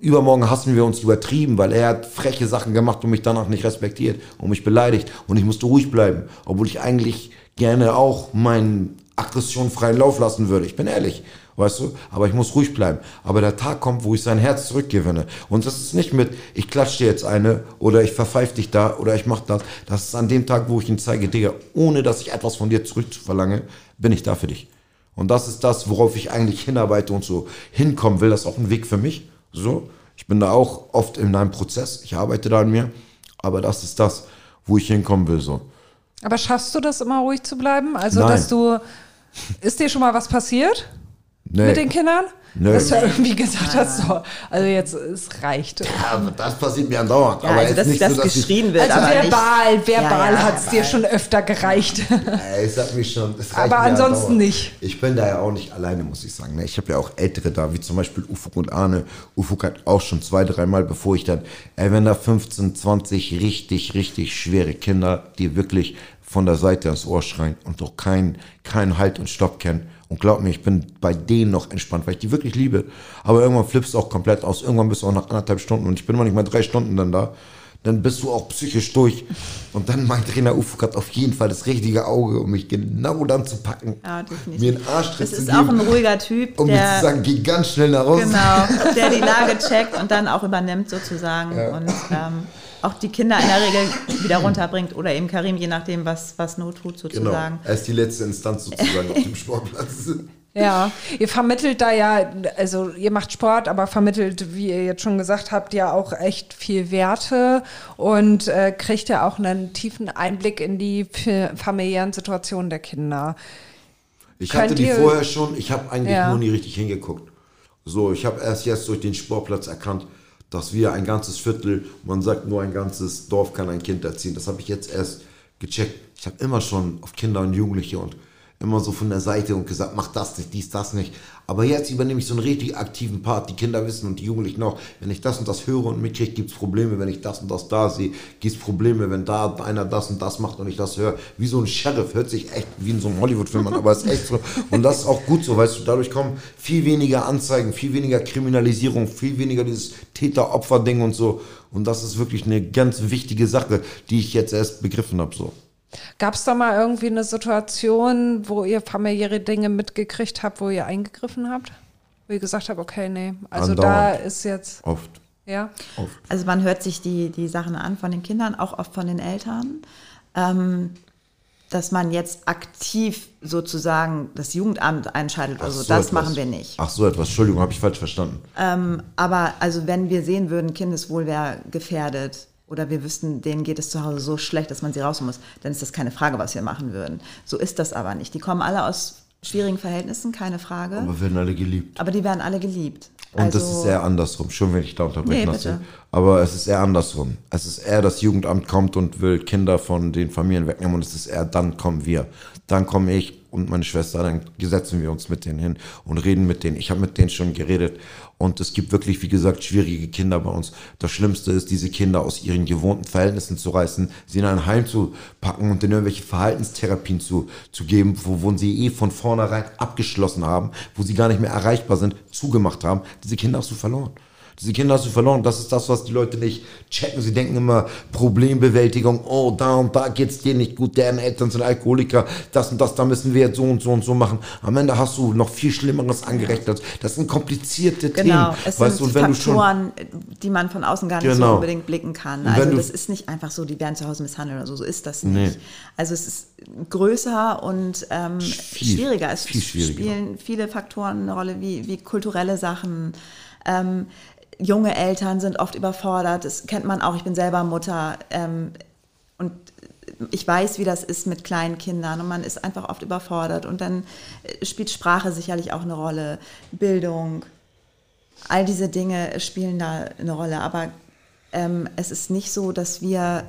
Übermorgen hassen wir uns übertrieben, weil er hat freche Sachen gemacht und mich danach nicht respektiert und mich beleidigt. Und ich musste ruhig bleiben, obwohl ich eigentlich gerne auch meinen Aggression freien Lauf lassen würde. Ich bin ehrlich, weißt du? Aber ich muss ruhig bleiben. Aber der Tag kommt, wo ich sein Herz zurückgewinne. Und das ist nicht mit, ich klatsche dir jetzt eine oder ich verpfeif dich da oder ich mach das. Das ist an dem Tag, wo ich ihm zeige, Digga, ohne dass ich etwas von dir zurückverlange, bin ich da für dich. Und das ist das, worauf ich eigentlich hinarbeite und so hinkommen will. Das ist auch ein Weg für mich. So, ich bin da auch oft in einem Prozess. Ich arbeite da an mir. Aber das ist das, wo ich hinkommen will. So. Aber schaffst du das immer ruhig zu bleiben? Also, Nein. dass du. Ist dir schon mal was passiert Nee. mit den Kindern? Nee. Dass du irgendwie gesagt hast, so, also jetzt, es reicht. Ja, das passiert mir andauernd. Ja, aber also, jetzt dass nicht das so, dass ich, geschrien wird. Also aber verbal, nicht, verbal Ja, ja, hat es dir schon öfter gereicht. Ey, ich sag mir schon, reicht Aber mir ansonsten andauernd. nicht. Ich bin da ja auch nicht alleine, muss ich sagen. ne? Ich habe ja auch Ältere da, wie zum Beispiel Ufuk und Arne. Ufuk hat auch schon zwei, dreimal, bevor ich dann, ey, wenn da 15, 20 richtig, richtig schwere Kinder, die wirklich von der Seite ans Ohr schreien und doch keinen kein Halt und Stopp kennen. Und glaub mir, ich bin bei denen noch entspannt, weil ich die wirklich liebe. Aber irgendwann flippst du auch komplett aus. Irgendwann bist du auch nach anderthalb Stunden und ich bin immer nicht mal drei Stunden dann da. Dann bist du auch psychisch durch. Und dann mein Trainer Ufuk hat auf jeden Fall das richtige Auge, um mich genau dann zu packen. Ja, definitiv. Mir einen Arschtritt Das zu ist geben. auch ein ruhiger Typ, um mir zu der, sagen, geh ganz schnell nach Hause. genau, der die Lage checkt und dann auch übernimmt sozusagen und ähm, auch die Kinder in der Regel wieder runterbringt oder eben Karim, je nachdem, was, was Not tut Genau. sozusagen. Er ist die letzte Instanz sozusagen auf dem Sportplatz. Ja, ihr vermittelt da ja, also ihr macht Sport, aber vermittelt, wie ihr jetzt schon gesagt habt, ja auch echt viel Werte und äh, kriegt ja auch einen tiefen Einblick in die familiären Situationen der Kinder. Ich Könnt hatte die vorher schon, ich habe eigentlich Ja. nur nie richtig hingeguckt. So, ich habe erst jetzt durch den Sportplatz erkannt, dass wir ein ganzes Viertel, man sagt nur ein ganzes Dorf kann ein Kind erziehen. Das habe ich jetzt erst gecheckt. Ich habe immer schon auf Kinder und Jugendliche und immer so von der Seite und gesagt, mach das nicht, dies, das nicht. Aber jetzt übernehme ich so einen richtig aktiven Part. Die Kinder wissen und die Jugendlichen auch, wenn ich das und das höre und mitkriege, gibt es Probleme. Wenn ich das und das da sehe, gibt es Probleme. Wenn da einer das und das macht und ich das höre, wie so ein Sheriff, hört sich echt wie in so einem Hollywood-Film an, aber ist echt so. Und das ist auch gut so, weißt du, dadurch kommen viel weniger Anzeigen, viel weniger Kriminalisierung, viel weniger dieses Täter-Opfer-Ding und so. Und das ist wirklich eine ganz wichtige Sache, die ich jetzt erst begriffen habe, so. Gab es da mal irgendwie eine Situation, wo ihr familiäre Dinge mitgekriegt habt, wo ihr eingegriffen habt? Wo ihr gesagt habt, okay, nee, also da Andauernd. ist jetzt, Oft. ja. Oft. Also man hört sich die, die Sachen an von den Kindern, auch oft von den Eltern. Ähm, dass man jetzt aktiv sozusagen das Jugendamt einschaltet oder Ach so, so das etwas. machen wir nicht. Ach so etwas, Entschuldigung, habe ich falsch verstanden. Ähm, aber also wenn wir sehen würden, Kindeswohl wäre gefährdet oder wir wüssten, denen geht es zu Hause so schlecht, dass man sie raus muss, dann ist das keine Frage, was wir machen würden. So ist das aber nicht. Die kommen alle aus schwierigen Verhältnissen, keine Frage. Aber, Aber werden alle geliebt. die werden alle geliebt. Und das Also- ist eher andersrum. Schon wenn ich da unterbrechen Nee, lasse. Aber es ist eher andersrum. Es ist eher das Jugendamt kommt und will Kinder von den Familien wegnehmen und es ist eher dann kommen wir. Dann komme ich und meine Schwester, dann setzen wir uns mit denen hin und reden mit denen. Ich habe mit denen schon geredet und es gibt wirklich, wie gesagt, schwierige Kinder bei uns. Das Schlimmste ist, diese Kinder aus ihren gewohnten Verhältnissen zu reißen, sie in ein Heim zu packen und in irgendwelche Verhaltenstherapien zu, zu geben, wo, wo sie eh von vornherein abgeschlossen haben, wo sie gar nicht mehr erreichbar sind, zugemacht haben. Diese Kinder hast du verloren. Diese Kinder hast du verloren. Das ist das, was die Leute nicht checken. Sie denken immer Problembewältigung. Oh, da und da geht's dir nicht gut. Deren Eltern sind Alkoholiker. Das und das, da müssen wir jetzt so und so und so machen. Am Ende hast du noch viel Schlimmeres angerechnet. Das sind komplizierte Genau, Themen. es weißt sind du, Faktoren, die man von außen gar nicht so Genau. unbedingt blicken kann. Also das ist nicht einfach so, die werden zu Hause misshandelt oder so, so ist das nicht. Nee. Also es ist größer und ähm, Viel, schwieriger. Es viel schwieriger. spielen viele Faktoren eine Rolle, wie, wie kulturelle Sachen. Ähm, junge Eltern sind oft überfordert, das kennt man auch, ich bin selber Mutter ähm, und ich weiß, wie das ist mit kleinen Kindern. Und man ist einfach oft überfordert. Und dann äh, spielt Sprache sicherlich auch eine Rolle, Bildung, all diese Dinge spielen da eine Rolle, aber ähm, es ist nicht so, dass wir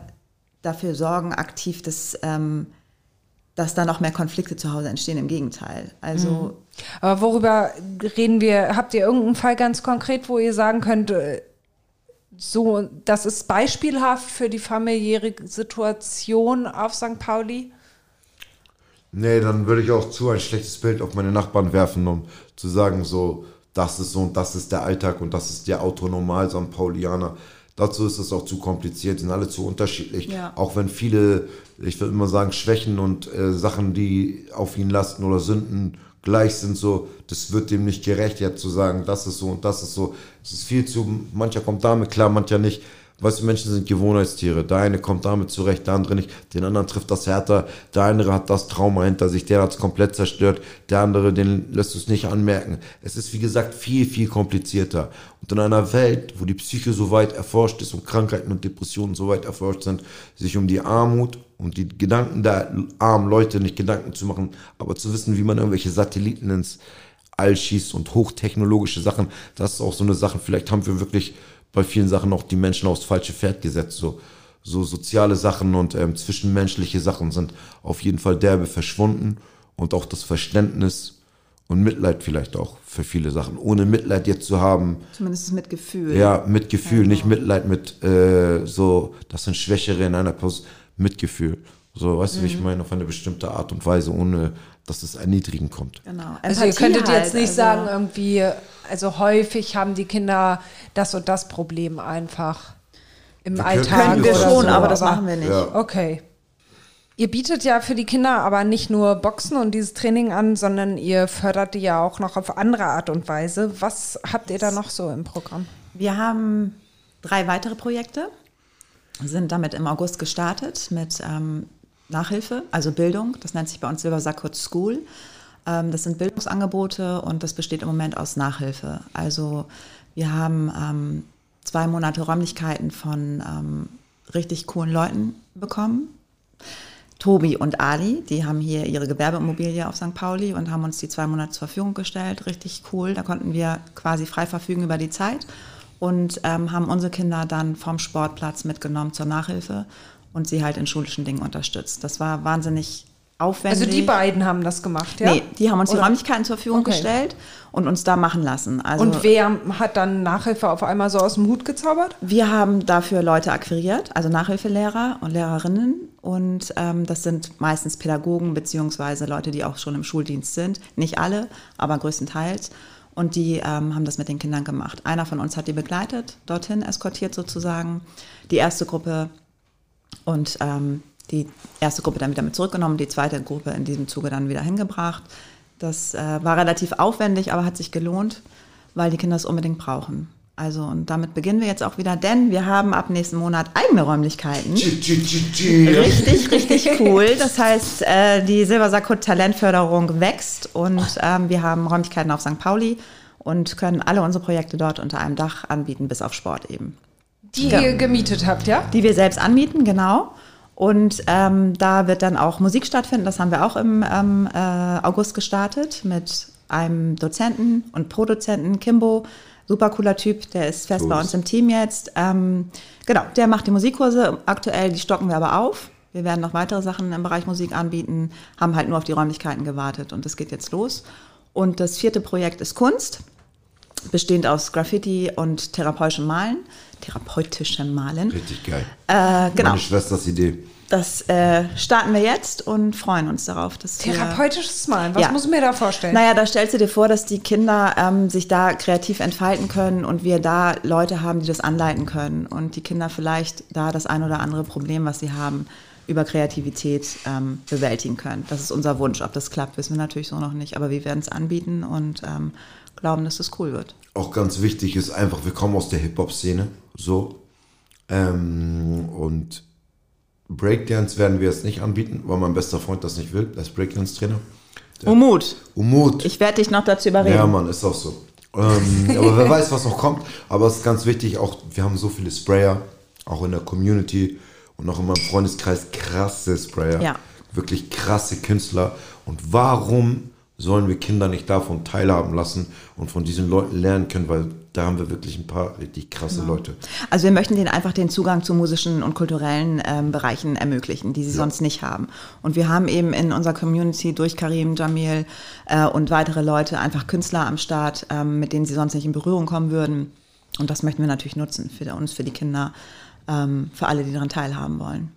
dafür sorgen, aktiv, dass, ähm, dass da noch mehr Konflikte zu Hause entstehen. Im Gegenteil. Also Aber worüber reden wir? Habt ihr irgendeinen Fall ganz konkret, wo ihr sagen könnt, äh, so, das ist beispielhaft für die familiäre Situation auf St. Pauli? Nee, dann würde ich auch zu ein schlechtes Bild auf meine Nachbarn werfen, um zu sagen, so, das ist so und das ist der Alltag und das ist der Autonormal St. Paulianer. Dazu ist es auch zu kompliziert, sind alle zu unterschiedlich. Ja. Auch wenn viele, ich würde immer sagen, Schwächen und äh, Sachen, die auf ihn lasten oder Sünden gleich sind, so, das wird dem nicht gerecht, jetzt zu sagen, das ist so und das ist so. Es ist viel zu, mancher kommt damit klar, mancher nicht. Weißt du, Menschen sind Gewohnheitstiere. Der eine kommt damit zurecht, der andere nicht. Den anderen trifft das härter. Der andere hat das Trauma hinter sich, der hat es komplett zerstört. Der andere, den lässt du es nicht anmerken. Es ist, wie gesagt, viel, viel komplizierter. Und in einer Welt, wo die Psyche so weit erforscht ist und Krankheiten und Depressionen so weit erforscht sind, sich um die Armut und die Gedanken der armen Leute nicht Gedanken zu machen, aber zu wissen, wie man irgendwelche Satelliten ins All schießt und hochtechnologische Sachen, das ist auch so eine Sache, vielleicht haben wir wirklich bei vielen Sachen auch die Menschen aufs falsche Pferd gesetzt. So, so soziale Sachen und ähm, zwischenmenschliche Sachen sind auf jeden Fall derbe verschwunden und auch das Verständnis und Mitleid vielleicht auch für viele Sachen. Ohne Mitleid jetzt zu haben, zumindest mit Gefühl. ja, Mitgefühl, nicht Mitleid mit äh, so, das sind Schwächere in einer Person, Mitgefühl. So, weißt du, wie ich meine, auf eine bestimmte Art und Weise, ohne dass es erniedrigen kommt. Genau. Also ihr Empathie könntet halt, jetzt nicht also- sagen, irgendwie, also häufig haben die Kinder das und das Problem einfach im Wir Alltag. Können wir oder schon, so, aber das machen wir nicht. Ja. Okay. Ihr bietet ja für die Kinder aber nicht nur Boxen und dieses Training an, sondern ihr fördert die ja auch noch auf andere Art und Weise. Was habt ihr da noch so im Programm? Wir haben drei weitere Projekte, sind damit im August gestartet mit ähm, Nachhilfe, also Bildung. Das nennt sich bei uns Silver Sackwood School. Ähm, das sind Bildungsangebote und das besteht im Moment aus Nachhilfe. Also wir haben ähm, zwei Monate Räumlichkeiten von ähm, richtig coolen Leuten bekommen. Tobi und Ali, die haben hier ihre Gewerbeimmobilie auf St. Pauli und haben uns die zwei Monate zur Verfügung gestellt. Richtig cool. Da konnten wir quasi frei verfügen über die Zeit und ähm, haben unsere Kinder dann vom Sportplatz mitgenommen zur Nachhilfe und sie halt in schulischen Dingen unterstützt. Das war wahnsinnig aufwendig. Also die beiden haben das gemacht, ja? Nee, die haben uns die Oder- Räumlichkeiten zur Verfügung Okay. gestellt und uns da machen lassen. Also Und wer hat dann Nachhilfe auf einmal so aus dem Hut gezaubert? Wir haben dafür Leute akquiriert, also Nachhilfelehrer und Lehrerinnen. Und ähm, das sind meistens Pädagogen beziehungsweise Leute, die auch schon im Schuldienst sind. Nicht alle, aber größtenteils. Und die ähm, haben das mit den Kindern gemacht. Einer von uns hat die begleitet, dorthin eskortiert sozusagen. Die erste Gruppe und ähm, die erste Gruppe dann wieder mit zurückgenommen, die zweite Gruppe in diesem Zuge dann wieder hingebracht. Das äh, war relativ aufwendig, aber hat sich gelohnt, weil die Kinder es unbedingt brauchen. Also und damit beginnen wir jetzt auch wieder, denn wir haben ab nächsten Monat eigene Räumlichkeiten. Richtig, richtig cool. Das heißt, äh, die Silbersackut Talentförderung wächst und ähm, wir haben Räumlichkeiten auf St. Pauli und können alle unsere Projekte dort unter einem Dach anbieten, bis auf Sport eben. Die Ja. ihr gemietet habt, ja? Die wir selbst anmieten, genau. Und ähm, da wird dann auch Musik stattfinden. Das haben wir auch im ähm, äh, August gestartet mit einem Dozenten und Produzenten, Kimbo. Super cooler Typ, der ist fest bei Cool. uns im Team jetzt. Ähm, genau, der macht die Musikkurse. Aktuell, die stocken wir aber auf. Wir werden noch weitere Sachen im Bereich Musik anbieten, haben halt nur auf die Räumlichkeiten gewartet und das geht jetzt los. Und das vierte Projekt ist Kunst, bestehend aus Graffiti und therapeutischem Malen. Therapeutischem Malen. Richtig geil. Äh, genau. Meine Schwesters Idee. das äh, starten wir jetzt und freuen uns darauf. Dass wir- Therapeutisches Smile, was Ja. muss ich mir da vorstellen? Naja, da stellst du dir vor, dass die Kinder ähm, sich da kreativ entfalten können und wir da Leute haben, die das anleiten können und die Kinder vielleicht da das ein oder andere Problem, was sie haben, über Kreativität ähm, bewältigen können. Das ist unser Wunsch. Ob das klappt, wissen wir natürlich so noch nicht, aber wir werden es anbieten und ähm, glauben, dass es cool wird. Auch ganz wichtig ist einfach, wir kommen aus der Hip-Hop-Szene, so. Ähm, und Breakdance werden wir jetzt nicht anbieten, weil mein bester Freund das nicht will, ist Breakdance-Trainer. Umut, Umut. ich werde dich noch dazu überreden. Ja, Mann, ist auch so. Ähm, aber wer weiß, was noch kommt. Aber es ist ganz wichtig, auch wir haben so viele Sprayer, auch in der Community und auch in meinem Freundeskreis krasse Sprayer. Ja. Wirklich krasse Künstler. Und warum sollen wir Kinder nicht davon teilhaben lassen und von diesen Leuten lernen können? Weil da haben wir wirklich ein paar richtig krasse Leute. Also wir möchten denen einfach den Zugang zu musischen und kulturellen ähm, Bereichen ermöglichen, die sie sonst nicht haben. Und wir haben eben in unserer Community durch Karim, Jamil äh, und weitere Leute einfach Künstler am Start, ähm, mit denen sie sonst nicht in Berührung kommen würden. Und das möchten wir natürlich nutzen für uns, für die Kinder, ähm, für alle, die daran teilhaben wollen.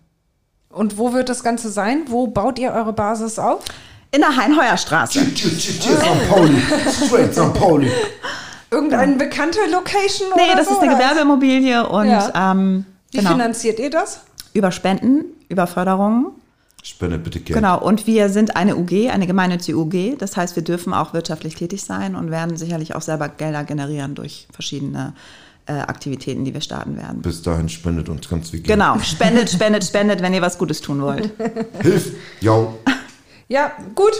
Und wo wird das Ganze sein? Wo baut ihr eure Basis auf? In der Heinheuerstraße. St. Pauli, straight St. Pauli. Irgendeine bekannte Location Nee, oder das so? ist eine oder? Gewerbeimmobilie und Ja. ähm, Wie genau, finanziert ihr das? über Spenden, über Förderungen. Spendet bitte Geld. Genau, und wir sind eine UG, eine gemeinnützige UG. Das heißt, wir dürfen auch wirtschaftlich tätig sein und werden sicherlich auch selber Gelder generieren durch verschiedene äh, Aktivitäten, die wir starten werden. Bis dahin spendet uns ganz viel Geld. Genau, spendet, spendet, spendet, wenn ihr was Gutes tun wollt. Hilf! Ja. Ja, gut.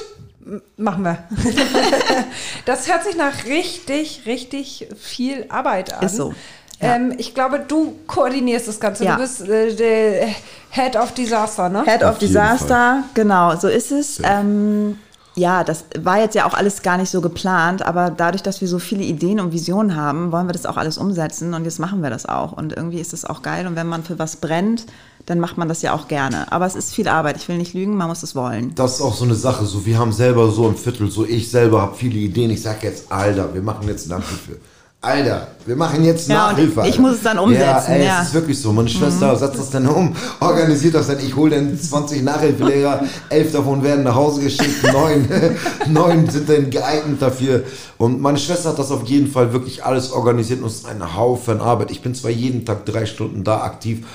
Machen wir. das hört sich nach richtig, richtig viel Arbeit an. Ist so, ja. Ähm, ich glaube, du koordinierst das Ganze. Ja. Du bist äh, der Head of Disaster, ne? Head of Disaster, genau, so ist es. Ähm, ja, das war jetzt ja auch alles gar nicht so geplant, aber dadurch, dass wir so viele Ideen und Visionen haben, wollen wir das auch alles umsetzen und jetzt machen wir das auch. Und irgendwie ist das auch geil und wenn man für was brennt, dann macht man das ja auch gerne. Aber es ist viel Arbeit, ich will nicht lügen, man muss es wollen. Das ist auch so eine Sache, so wir haben selber so im Viertel, so ich selber habe viele Ideen. Ich sag jetzt, Alter, wir machen jetzt Nachhilfe. Alter, wir machen jetzt Ja, Nachhilfe. ich Alter. muss es dann umsetzen, Ja, ey, ja. Mhm. es ist wirklich so. Meine Schwester setzt das dann um, organisiert das dann. Ich hole dann 20 Nachhilfelehrer, elf davon werden nach Hause geschickt, neun, neun sind dann geeignet dafür. Und meine Schwester hat das auf jeden Fall wirklich alles organisiert und es ist ein Haufen Arbeit. Ich bin zwar jeden Tag drei Stunden da aktiv,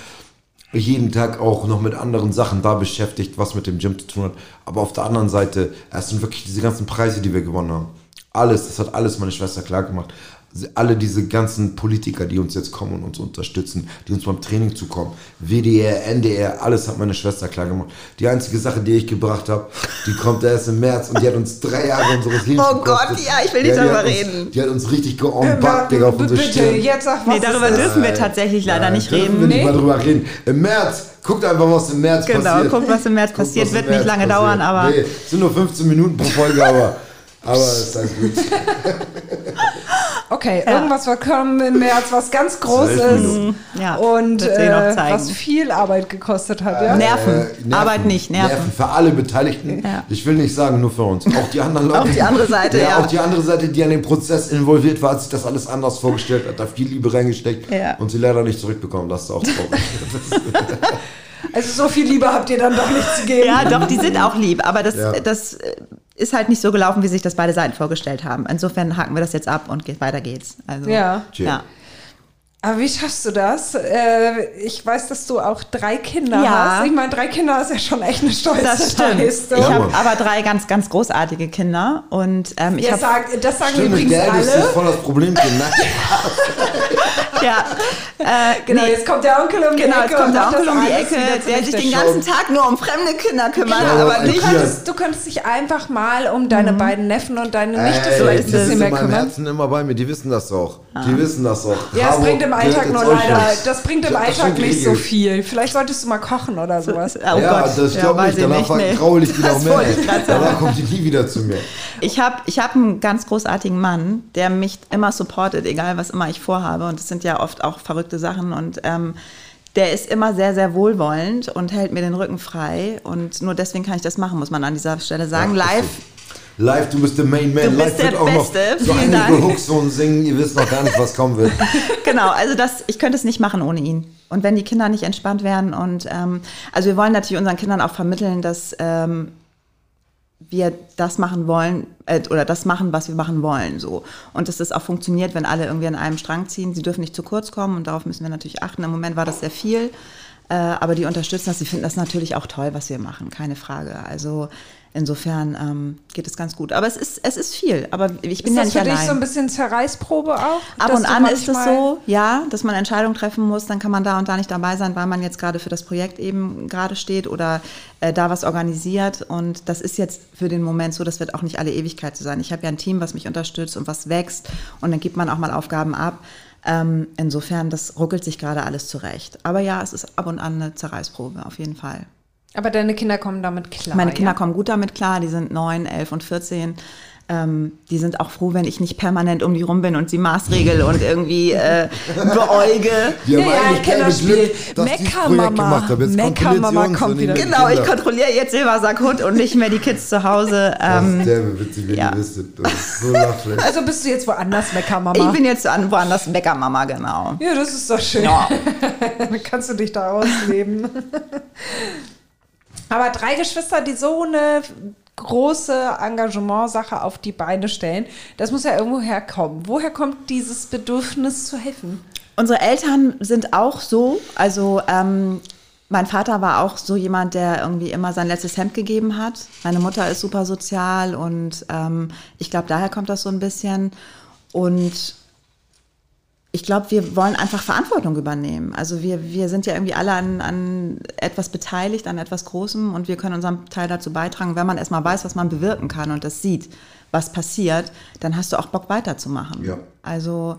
jeden Tag auch noch mit anderen Sachen da beschäftigt, was mit dem Gym zu tun hat. Aber auf der anderen Seite, es sind wirklich diese ganzen Preise, die wir gewonnen haben. Alles, das hat alles meine Schwester klar gemacht. Alle diese ganzen Politiker, die uns jetzt kommen und uns unterstützen, die uns beim Training zukommen, WDR, NDR, alles hat meine Schwester klar gemacht. Die einzige Sache, die ich gebracht habe, die kommt erst im März und die hat uns drei Jahre unseres Lebens Oh Gott, gekostet. ja, ich will nicht die darüber uns, reden. Die hat uns richtig geombackt, Digga, auf unsere bitte, Stirn. jetzt sag was Nee, darüber ist. dürfen wir tatsächlich leider nicht Dürfen reden. wir nicht Nee. mal drüber reden. Im März, guckt einfach, was im März Genau, passiert. guckt, was im März Guckt, passiert. Wird nicht März lange passiert. dauern, aber- Nee, es sind nur 15 Minuten pro Folge, aber, aber ist alles gut. Okay, Ja. irgendwas wird kommen im März, was ganz Großes Zwölf Minuten. Ja, und noch äh, was viel Arbeit gekostet hat. Ja? Nerven. Arbeit nicht, Nerven. Nerven für alle Beteiligten. Ja. Ich will nicht sagen, nur für uns. Auch die anderen Leute. Auch die andere Seite, ja. Auch die andere Seite, die an dem Prozess involviert war, hat sich das alles anders vorgestellt, hat da viel Liebe reingesteckt Ja. und sie leider nicht zurückbekommen. Das ist auch traurig. Also so viel Liebe habt ihr dann doch nicht zu geben. Ja, doch, die sind auch lieb, aber das, Ja. das äh, ist halt nicht so gelaufen, wie sich das beide Seiten vorgestellt haben. Insofern haken wir das jetzt ab und geht, weiter geht's. Also, Ja. Ja. Aber wie schaffst du das? Äh, ich weiß, dass du auch drei Kinder Ja. hast. Ich meine, drei Kinder ist ja schon echt eine stolze Das stimmt. Leistung. Ich habe aber drei ganz, ganz großartige Kinder und ähm, ich Ja, habe sag, das sagen Stimmt, übrigens der Älteste ist alle. voll das Problem. Nein. ja, äh, Genau, nee, jetzt kommt der Onkel um die genau, Ecke. jetzt kommt und der macht Onkel das um die Ecke, der sich den ganzen Tag nur um fremde Kinder kümmert, Genau, aber du, könntest, du könntest dich einfach mal um deine beiden Neffen und deine Nichte so ein die bisschen sind mehr in meinem kümmern. Herzen immer bei mir, die wissen das auch. Die wissen das auch. Ja, es bringt im Alltag nur leider, das bringt im Ich hab das Alltag nicht so geregelt. viel. Vielleicht solltest du mal kochen oder sowas. Oh ja, Gott, das ja, glaube. Danach nicht, nee. vergraule ich Das mehr. Danach kommt die nie wieder zu mir. Ich habe ich hab einen ganz großartigen Mann, der mich immer supportet, egal was immer ich vorhabe. Und das sind ja oft auch verrückte Sachen. Und ähm, der ist immer sehr, sehr wohlwollend und hält mir den Rücken frei. Und nur deswegen kann ich das machen, muss man an dieser Stelle sagen. Ja, Live. Live, du bist der Main Man. Du bist Live der wird auch noch Beste. so Vielen einige Dank. Hooks und singen. Ihr wisst noch gar nicht, was kommen wird. genau. Also das, ich könnte es nicht machen ohne ihn. und wenn die Kinder nicht entspannt werden und ähm, also wir wollen natürlich unseren Kindern auch vermitteln, dass ähm, wir das machen wollen äh, oder das machen, was wir machen wollen. So. Und dass das auch funktioniert, wenn alle irgendwie an einem Strang ziehen. Sie dürfen nicht zu kurz kommen und darauf müssen wir natürlich achten. Im Moment war das sehr viel, äh, aber die unterstützen das. Sie finden das natürlich auch toll, was wir machen, keine Frage. Also Insofern ähm, geht es ganz gut. Aber es ist, es ist viel. Aber ich bin ist ja das nicht für allein. dich so ein bisschen Zerreißprobe auch? Ab und an ist es so, ja, dass man Entscheidungen treffen muss, dann kann man da und da nicht dabei sein, weil man jetzt gerade für das Projekt eben gerade steht oder äh, da was organisiert. Und das ist jetzt für den Moment so, das wird auch nicht alle Ewigkeit so sein. Ich habe ja ein Team, was mich unterstützt und was wächst und dann gibt man auch mal Aufgaben ab. Ähm, insofern, das ruckelt sich gerade alles zurecht. Aber ja, es ist ab und an eine Zerreißprobe, auf jeden Fall. Aber deine Kinder kommen damit klar. Meine Kinder ja? kommen gut damit klar, die sind neun, elf und 14. Ähm, die sind auch froh, wenn ich nicht permanent um die rum bin und sie maßregel und irgendwie äh, beäuge. Die haben Ja, ja, eigentlich ich kenn keine das Spiel. Das Meckermama. Meckermama kommt wieder. Genau, ich kontrolliere jetzt Silbersack Hund und nicht mehr die Kids zu Hause. Das Ähm, ist der witzig, wenn ja. ihr wisstet. Das ist so. Also bist du jetzt woanders, Meckermama? ich bin jetzt an woanders Bäckermama, genau. ja, das ist doch schön. Ja. Dann kannst du dich da ausleben. Aber drei Geschwister, die so eine große Engagementsache auf die Beine stellen, das muss ja irgendwo herkommen. Woher kommt dieses Bedürfnis zu helfen? Unsere Eltern sind auch so, also ähm, mein Vater war auch so jemand, der irgendwie immer sein letztes Hemd gegeben hat. Meine Mutter ist super sozial und ähm, ich glaube, daher kommt das so ein bisschen. Und ich glaube, wir wollen einfach Verantwortung übernehmen. Also wir, wir sind ja irgendwie alle an, an etwas beteiligt, an etwas Großem und wir können unseren Teil dazu beitragen. Wenn man erstmal weiß, was man bewirken kann und das sieht, was passiert, dann hast du auch Bock weiterzumachen. Ja. Also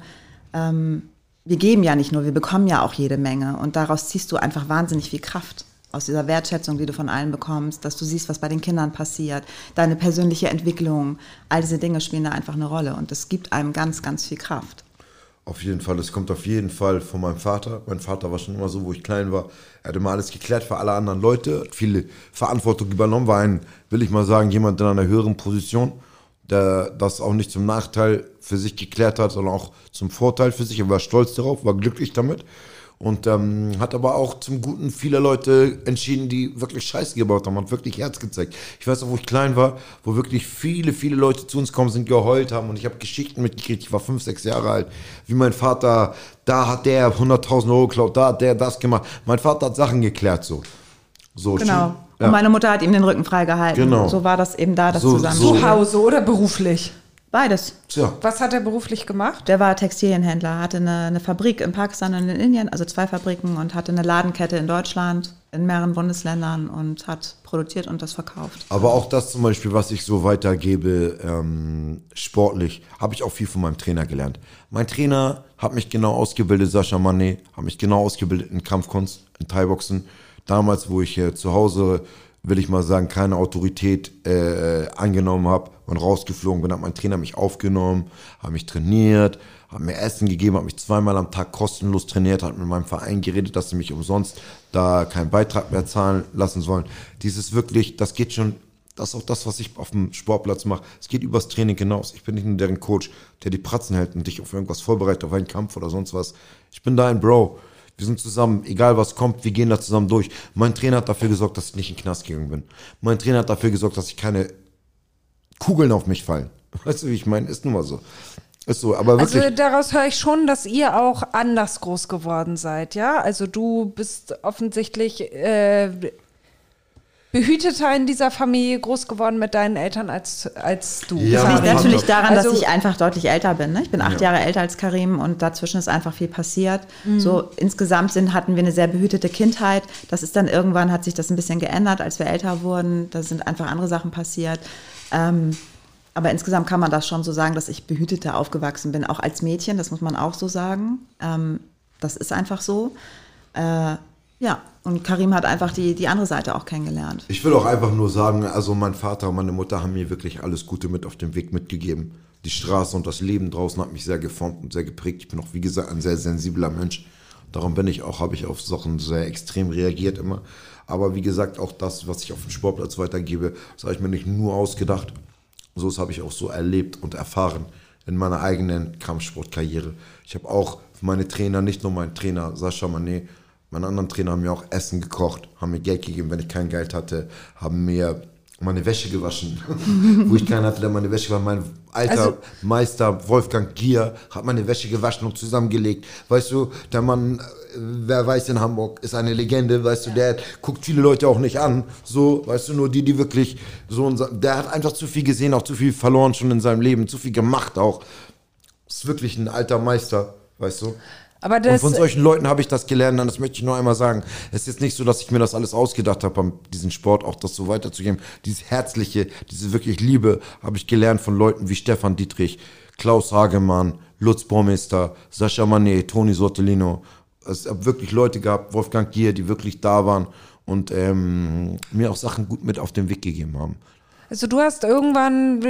ähm, wir geben ja nicht nur, wir bekommen ja auch jede Menge und daraus ziehst du einfach wahnsinnig viel Kraft aus dieser Wertschätzung, die du von allen bekommst, dass du siehst, was bei den Kindern passiert, deine persönliche Entwicklung, all diese Dinge spielen da einfach eine Rolle und das gibt einem ganz, ganz viel Kraft. Auf jeden Fall, es kommt auf jeden Fall von meinem Vater. Mein Vater war schon immer so, wo ich klein war. Er hat immer alles geklärt für alle anderen Leute, hat viele Verantwortung übernommen, war ein, will ich mal sagen, jemand in einer höheren Position, der das auch nicht zum Nachteil für sich geklärt hat, sondern auch zum Vorteil für sich. Er war stolz darauf, war glücklich damit und ähm, hat aber auch zum Guten vieler Leute entschieden, die wirklich Scheiße gebaut haben, hat wirklich Herz gezeigt. Ich weiß auch, wo ich klein war, wo wirklich viele, viele Leute zu uns kommen sind, geheult haben und ich habe Geschichten mitgekriegt, ich war fünf, sechs Jahre alt, wie mein Vater, da hat der 100.000 Euro geklaut, da hat der das gemacht. Mein Vater hat Sachen geklärt, so. So, Genau. schon- Ja. Und meine Mutter hat ihm den Rücken freigehalten. Genau. So war das eben da, das So- zusammen. so- Zu Hause oder beruflich? Beides. Tja, Was hat er beruflich gemacht? Der war Textilienhändler, hatte eine, eine Fabrik in Pakistan und in Indien, also zwei Fabriken und hatte eine Ladenkette in Deutschland, in mehreren Bundesländern und hat produziert und das verkauft. Aber auch das zum Beispiel, was ich so weitergebe, ähm, sportlich, habe ich auch viel von meinem Trainer gelernt. Mein Trainer hat mich genau ausgebildet, Sascha Mané, hat mich genau ausgebildet in Kampfkunst, in Thai-Boxen. Damals, wo ich äh, zu Hause, will ich mal sagen, keine Autorität äh, angenommen habe und rausgeflogen bin, hat mein Trainer mich aufgenommen, hat mich trainiert, hat mir Essen gegeben, hat mich zweimal am Tag kostenlos trainiert, hat mit meinem Verein geredet, dass sie mich umsonst da keinen Beitrag mehr zahlen lassen sollen. Dieses wirklich, das geht schon, das ist auch das, was ich auf dem Sportplatz mache. Es geht übers Training hinaus. Ich bin nicht nur deren Coach, der die Pratzen hält und dich auf irgendwas vorbereitet, auf einen Kampf oder sonst was. Ich bin da ein Bro. Wir sind zusammen, egal was kommt, wir gehen da zusammen durch. Mein Trainer hat dafür gesorgt, dass ich nicht in den Knast gegangen bin. Mein Trainer hat dafür gesorgt, dass ich keine Kugeln auf mich fallen. Weißt du, wie ich meine? Ist nun mal so. Ist so, aber wirklich. Also daraus höre ich schon, dass ihr auch anders groß geworden seid, ja? Also du bist offensichtlich äh, behüteter in dieser Familie groß geworden mit deinen Eltern als, als du. Ja, Das liegt natürlich daran, Also- dass ich einfach deutlich älter bin. Ne? Ich bin acht Jahre älter als Karim und dazwischen ist einfach viel passiert. So insgesamt sind, hatten wir eine sehr behütete Kindheit. Das ist dann irgendwann hat sich das ein bisschen geändert, als wir älter wurden. Da sind einfach andere Sachen passiert. Ähm, aber insgesamt kann man das schon so sagen, dass ich behüteter aufgewachsen bin, auch als Mädchen. Das muss man auch so sagen. Ähm, das ist einfach so. Äh, ja, und Karim hat einfach die, die andere Seite auch kennengelernt. Ich will auch einfach nur sagen, also mein Vater und meine Mutter haben mir wirklich alles Gute mit auf den Weg mitgegeben. Die Straße und das Leben draußen hat mich sehr geformt und sehr geprägt. Ich bin auch, wie gesagt, ein sehr sensibler Mensch. Darum bin ich auch, habe ich auf Sachen sehr extrem reagiert immer. Aber wie gesagt, auch das, was ich auf dem Sportplatz weitergebe, das habe ich mir nicht nur ausgedacht. So habe ich auch so erlebt und erfahren in meiner eigenen Kampfsportkarriere. Ich habe auch meine Trainer, nicht nur mein Trainer Sascha Manet, Meine anderen Trainer haben mir auch Essen gekocht, haben mir Geld gegeben, wenn ich kein Geld hatte, haben mir meine Wäsche gewaschen, wo ich keinen hatte, der meine Wäsche war. Mein alter Also- Meister Wolfgang Gier hat meine Wäsche gewaschen und zusammengelegt. Weißt du, der Mann, äh, wer weiß in Hamburg, ist eine Legende, weißt du, der guckt viele Leute auch nicht an. So, weißt du, nur die, die wirklich so, der hat einfach zu viel gesehen, auch zu viel verloren schon in seinem Leben, zu viel gemacht auch. Ist wirklich ein alter Meister, weißt du. Aber Und das, von solchen Leuten habe ich das gelernt, und das möchte ich nur einmal sagen. Es ist jetzt nicht so, dass ich mir das alles ausgedacht habe, diesen Sport auch das so weiterzugeben. Dieses Herzliche, diese wirklich Liebe habe ich gelernt von Leuten wie Stefan Dietrich, Klaus Hagemann, Lutz Baumeister, Sascha Manet, Toni Sortolino. Es hat wirklich Leute gehabt, Wolfgang Gier, die wirklich da waren und ähm, mir auch Sachen gut mit auf den Weg gegeben haben. also du hast irgendwann,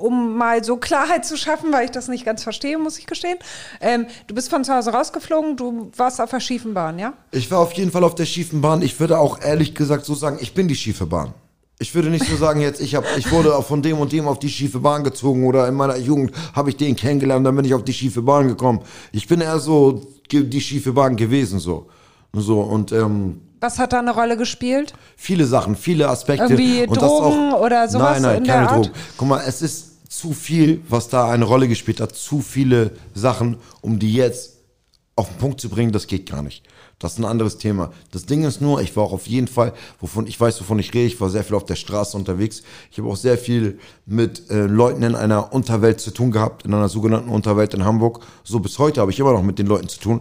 um mal so Klarheit zu schaffen, weil ich das nicht ganz verstehe, muss ich gestehen, ähm, du bist von zu Hause rausgeflogen, du warst auf der schiefen Bahn, ja? Ich war auf jeden Fall auf der schiefen Bahn. Ich würde auch ehrlich gesagt so sagen, ich bin die schiefe Bahn. Ich würde nicht so sagen jetzt, ich, hab, ich wurde von dem und dem auf die schiefe Bahn gezogen oder in meiner Jugend habe ich den kennengelernt, dann bin ich auf die schiefe Bahn gekommen. Ich bin eher so die schiefe Bahn gewesen so. So und ähm, Was hat da eine Rolle gespielt? viele Sachen, viele Aspekte. Irgendwie und Drogen oder sowas Nein, nein, in der keine Art? Drogen. Guck mal, es ist zu viel, was da eine Rolle gespielt hat. Zu viele Sachen, um die jetzt auf den Punkt zu bringen, das geht gar nicht. Das ist ein anderes Thema. Das Ding ist nur, ich war auch auf jeden Fall, wovon ich weiß, wovon ich rede, ich war sehr viel auf der Straße unterwegs. Ich habe auch sehr viel mit äh, Leuten in einer Unterwelt zu tun gehabt, in einer sogenannten Unterwelt in Hamburg. So bis heute habe ich immer noch mit den Leuten zu tun.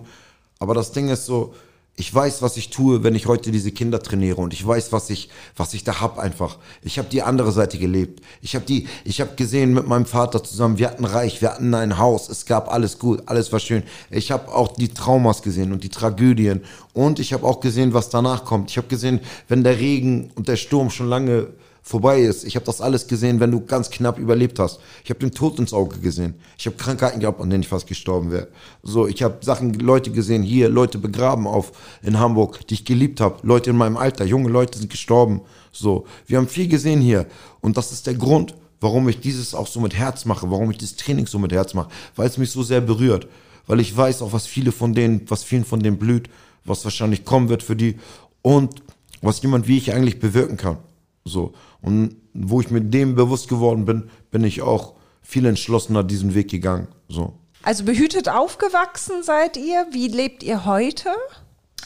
Aber das Ding ist so, ich weiß, was ich tue, wenn ich heute diese Kinder trainiere und ich weiß, was ich, was ich da hab einfach. Ich habe die andere Seite gelebt. Ich habe die, ich habe gesehen mit meinem Vater zusammen, wir hatten reich, wir hatten ein Haus, es gab alles gut, alles war schön. Ich habe auch die Traumas gesehen und die Tragödien und ich habe auch gesehen, was danach kommt. Ich habe gesehen, wenn der Regen und der Sturm schon lange vorbei ist. Ich habe das alles gesehen, wenn du ganz knapp überlebt hast. Ich habe den Tod ins Auge gesehen. Ich habe Krankheiten gehabt, an denen ich fast gestorben wäre. So, ich habe Sachen, Leute gesehen, hier, Leute begraben auf in Hamburg, die ich geliebt habe. Leute in meinem Alter, junge Leute sind gestorben. So, wir haben viel gesehen hier. Und das ist der Grund, warum ich dieses auch so mit Herz mache, warum ich dieses Training so mit Herz mache, weil es mich so sehr berührt. Weil ich weiß auch, was viele von denen, was vielen von denen blüht, was wahrscheinlich kommen wird für die und was jemand wie ich eigentlich bewirken kann. So. Und wo ich mir dem bewusst geworden bin, bin ich auch viel entschlossener diesen Weg gegangen. So. Also behütet aufgewachsen seid ihr. Wie lebt ihr heute?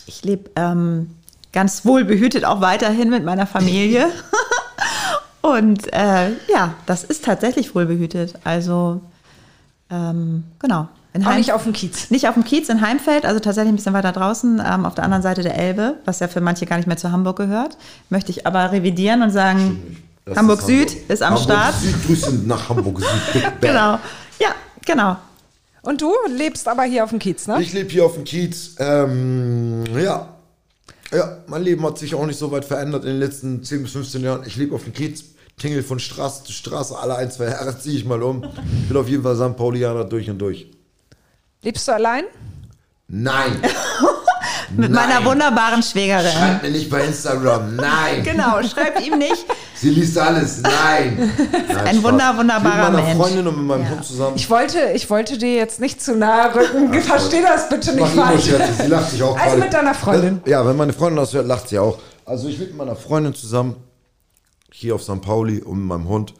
Ich lebe ähm, ganz wohl behütet auch weiterhin mit meiner Familie. Und äh, ja, das ist tatsächlich wohlbehütet. Also ähm, genau. In Auch Heim- nicht auf dem Kiez. Nicht auf dem Kiez in Heimfeld, also tatsächlich ein bisschen weiter draußen, ähm, auf der anderen Seite der Elbe, was ja für manche gar nicht mehr zu Hamburg gehört. Möchte ich aber revidieren und sagen, Hamburg ist Süd ist am Hamburg Start. Süd, Grüße nach Hamburg Süd. Genau. Ja, genau. Und du lebst aber hier auf dem Kiez, ne? Ich lebe hier auf dem Kiez. Ähm, ja. Ja, mein Leben hat sich auch nicht so weit verändert in den letzten 10 bis 15 Jahren. Ich lebe auf dem Kiez, tingel von Straße zu Straße, alle ein, zwei Jahre ziehe ich mal um. Bin auf jeden Fall St. Paulianer durch und durch. Lebst du allein? Nein! Mit Nein. meiner wunderbaren Schwägerin. Schreibt mir nicht bei Instagram. Nein! Genau, schreibt ihm nicht. Sie liest alles. Nein! Nein Ein wunder- wunderbarer ich bin mit meiner Mensch. Freundin und mit meinem Hund zusammen. Ich wollte, ich wollte dir jetzt nicht zu nahe rücken. Versteh das bitte nicht falsch. Sie lacht sich auch Also gerade. mit deiner Freundin. Ja, wenn meine Freundin das hört, lacht sie auch. Also ich bin mit meiner Freundin zusammen hier auf St. Pauli und mit meinem Hund.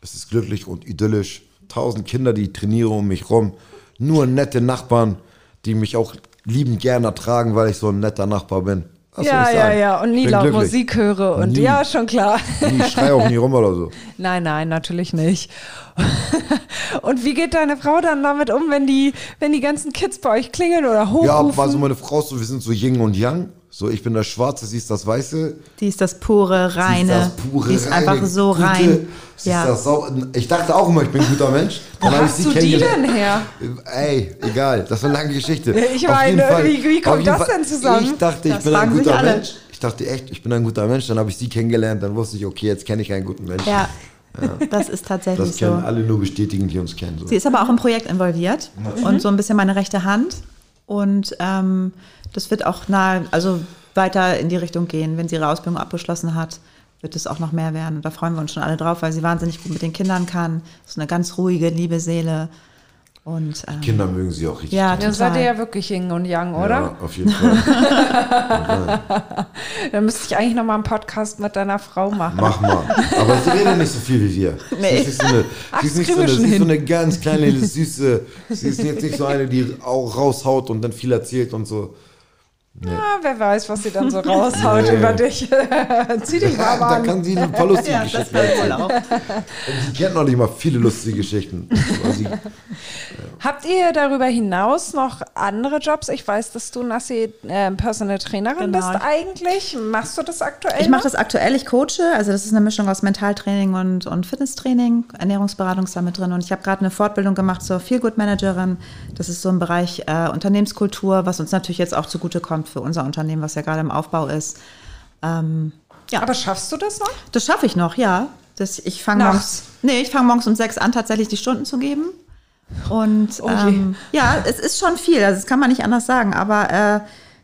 Es ist glücklich und idyllisch. Tausend Kinder, die trainieren um mich rum. Nur nette Nachbarn, die mich auch liebend gern ertragen, weil ich so ein netter Nachbar bin. Was Ja, ja, ja. Und nie laut glücklich. Musik höre. Und Nie. ja, schon klar. Ich schreie auch nie rum oder so. Nein, nein, natürlich nicht. Und wie geht deine Frau dann damit um, wenn die, wenn die ganzen Kids bei euch klingeln oder Ja, hochrufen? war so meine Frau ist so, wir sind so Yin und Yang. So, ich bin das Schwarze, sie ist das Weiße. Die ist das pure, Sie reine. ist das pure, die ist reine, einfach so gute, rein. Sie Ja. ist das ich dachte auch immer, ich bin ein guter Mensch. Dann Wo hast sie du die denn her? Ey, egal, das ist eine lange Geschichte. Ich meine, Fall- wie- wie kommt das Fall- denn zusammen? Ich dachte, ich Das bin ein guter. Mensch. Ich dachte echt, ich bin ein guter Mensch. Dann habe ich sie kennengelernt, dann wusste ich, okay, jetzt kenne ich einen guten Menschen. Ja, das ist tatsächlich Das können so. alle nur bestätigen, die uns kennen. So. Sie ist aber auch im Projekt involviert und so ein bisschen meine rechte Hand. Und ähm, das wird auch nahe, also weiter in die Richtung gehen. Wenn sie ihre Ausbildung abgeschlossen hat, wird es auch noch mehr werden. Und da freuen wir uns schon alle drauf, weil sie wahnsinnig gut mit den Kindern kann. Das ist eine ganz ruhige, liebe Seele. Und, ähm, Kinder mögen sie auch richtig. Ja. Dann seid ihr ja wirklich Yin und Yang, oder? Ja, auf jeden Fall. Dann müsste ich eigentlich noch mal einen Podcast mit deiner Frau machen. Mach mal. Aber sie redet nicht so viel wie wir. Nee. Sie ist, nicht so eine, Ach, sie ist, nicht so eine, sie ist so eine ganz kleine, süße. Sie ist jetzt nicht so eine, die auch raushaut und dann viel erzählt und so. Ja, wer weiß, was sie dann so raushaut Nee. über dich. Zieh dich mal Da an. kann sie ein paar lustige ja, das Geschichten erzählen. auch. Sie kennt noch nicht mal viele lustige Geschichten. Aber sie, Habt ihr darüber hinaus noch andere Jobs? Ich weiß, dass du Nassi äh, Personal Trainerin Genau. bist eigentlich. Machst du das aktuell? Ich mache das aktuell, ich coache, also das ist eine Mischung aus Mentaltraining und, und Fitnesstraining, Ernährungsberatung ist da mit drin und ich habe gerade eine Fortbildung gemacht zur Feelgood Managerin. Das ist so ein Bereich äh, Unternehmenskultur, was uns natürlich jetzt auch zugutekommt für unser Unternehmen, was ja gerade im Aufbau ist. Ähm, ja, Aber schaffst du das noch? das schaffe ich noch, ja. Das, ich fange morgens, nee, ich fange morgens um sechs an, tatsächlich die Stunden zu geben. Und Oh ähm, ja, es ist schon viel, also das kann man nicht anders sagen, aber äh,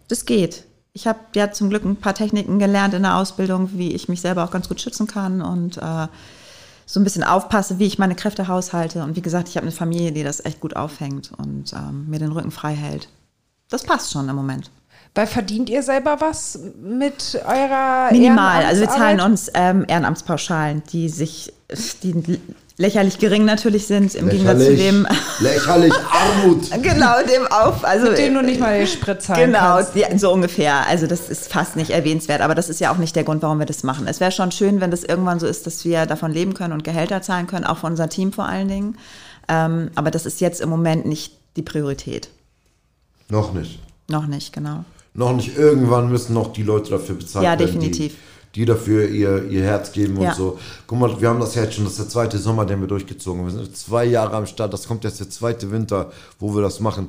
das geht. Ich habe ja zum Glück ein paar Techniken gelernt in der Ausbildung, wie ich mich selber auch ganz gut schützen kann und äh, so ein bisschen aufpasse, wie ich meine Kräfte haushalte. Und wie gesagt, ich habe eine Familie, die das echt gut auffängt und ähm, mir den Rücken frei hält. Das passt schon im Moment. Weil verdient ihr selber was mit eurer Minimal. Also wir zahlen uns ähm, Ehrenamtspauschalen, die sich, die lächerlich gering natürlich sind im Gegensatz zu lächerlich, dem, lächerlich, Armut. genau dem auf, also Mit denen du nicht mal die Sprit zahlen Genau, ja, so ungefähr. Also das ist fast nicht erwähnenswert, aber das ist ja auch nicht der Grund, warum wir das machen. Es wäre schon schön, wenn das irgendwann so ist, dass wir davon leben können und Gehälter zahlen können, auch für unser Team vor allen Dingen. Ähm, aber das ist jetzt im Moment nicht die Priorität. Noch nicht. Noch nicht, genau. Noch nicht. Irgendwann müssen noch die Leute dafür bezahlt Ja, werden. definitiv. Die, die dafür ihr, ihr Herz geben Ja. und so. Guck mal, wir haben das jetzt schon, das ist der zweite Sommer, den wir durchgezogen haben. Wir sind zwei Jahre am Start. Das kommt jetzt der zweite Winter, wo wir das machen.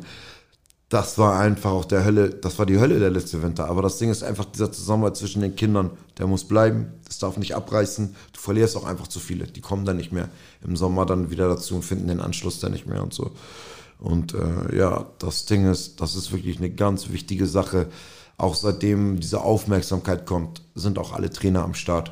Das war einfach auch der Hölle, das war die Hölle der letzte Winter. Aber das Ding ist einfach dieser Zusammenhalt zwischen den Kindern, der muss bleiben. Das darf nicht abreißen. Du verlierst auch einfach zu viele. Die kommen dann nicht mehr im Sommer dann wieder dazu und finden den Anschluss dann nicht mehr und so. Und äh, ja, das Ding ist, das ist wirklich eine ganz wichtige Sache. Auch seitdem diese Aufmerksamkeit kommt, sind auch alle Trainer am Start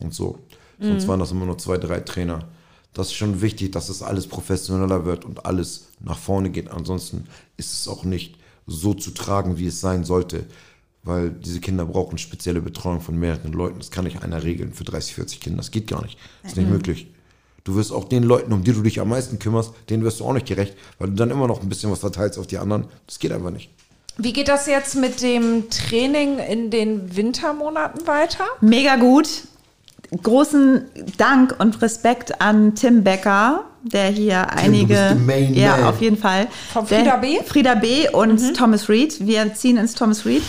und so. Sonst waren das immer nur zwei, drei Trainer. Das ist schon wichtig, dass es alles professioneller wird und alles nach vorne geht. Ansonsten ist es auch nicht so zu tragen, wie es sein sollte. Weil diese Kinder brauchen spezielle Betreuung von mehreren Leuten. Das kann nicht einer regeln für 30, 40 Kinder. Das geht gar nicht. Das ist nicht möglich. Du wirst auch den Leuten, um die du dich am meisten kümmerst, denen wirst du auch nicht gerecht, weil du dann immer noch ein bisschen was verteilst auf die anderen. Das geht einfach nicht. Wie geht das jetzt mit dem Training in den Wintermonaten weiter? Mega gut. Großen Dank und Respekt an Tim Becker, der hier einige. bist the main ja, man. auf jeden Fall. Von Der- Frieda B? Frieda B. und Thomas Reed. Wir ziehen ins Thomas Reed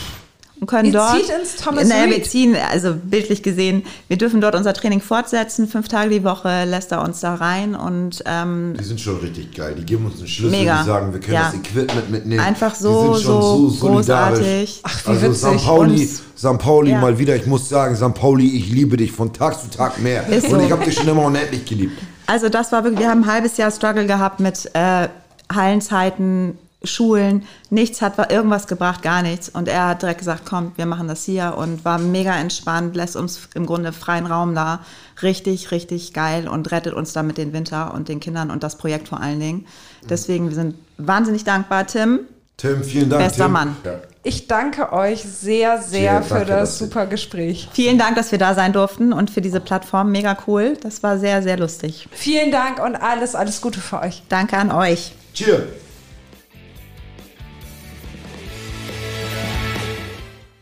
und können Ihr dort. zieht ins Thomas naja, wir Reed? ziehen, also bildlich gesehen, wir dürfen dort unser Training fortsetzen. Fünf Tage die Woche lässt er uns da rein und ähm, Die sind schon richtig geil. Die geben uns einen Schlüssel, Mega. die sagen, wir können Ja. das Equipment mitnehmen. Einfach Die so, sind schon so solidarisch. großartig. Ach, wie also St. witzig. Pauli, Und- St. Pauli Ja. mal wieder, ich muss sagen, St. Pauli, ich liebe dich von Tag zu Tag mehr. Ist Und so. ich habe dich schon immer unendlich geliebt. Also das war wirklich, wir haben ein halbes Jahr Struggle gehabt mit äh, Hallenzeiten, Schulen. Nichts hat irgendwas gebracht, gar nichts. Und er hat direkt gesagt, komm, wir machen das hier und war mega entspannt, lässt uns im Grunde freien Raum da. Richtig, richtig geil und rettet uns damit den Winter und den Kindern und das Projekt vor allen Dingen. Deswegen, wir sind wahnsinnig dankbar, Tim. Tim, vielen Dank. Bester Tim. Mann. Ja. Ich danke euch sehr, sehr Sehr, für danke, das super Gespräch. Vielen Dank, dass wir da sein durften und für diese Plattform. Mega cool. Das war sehr, sehr lustig. Vielen Dank und alles, alles Gute für euch. Danke an euch. Cheers.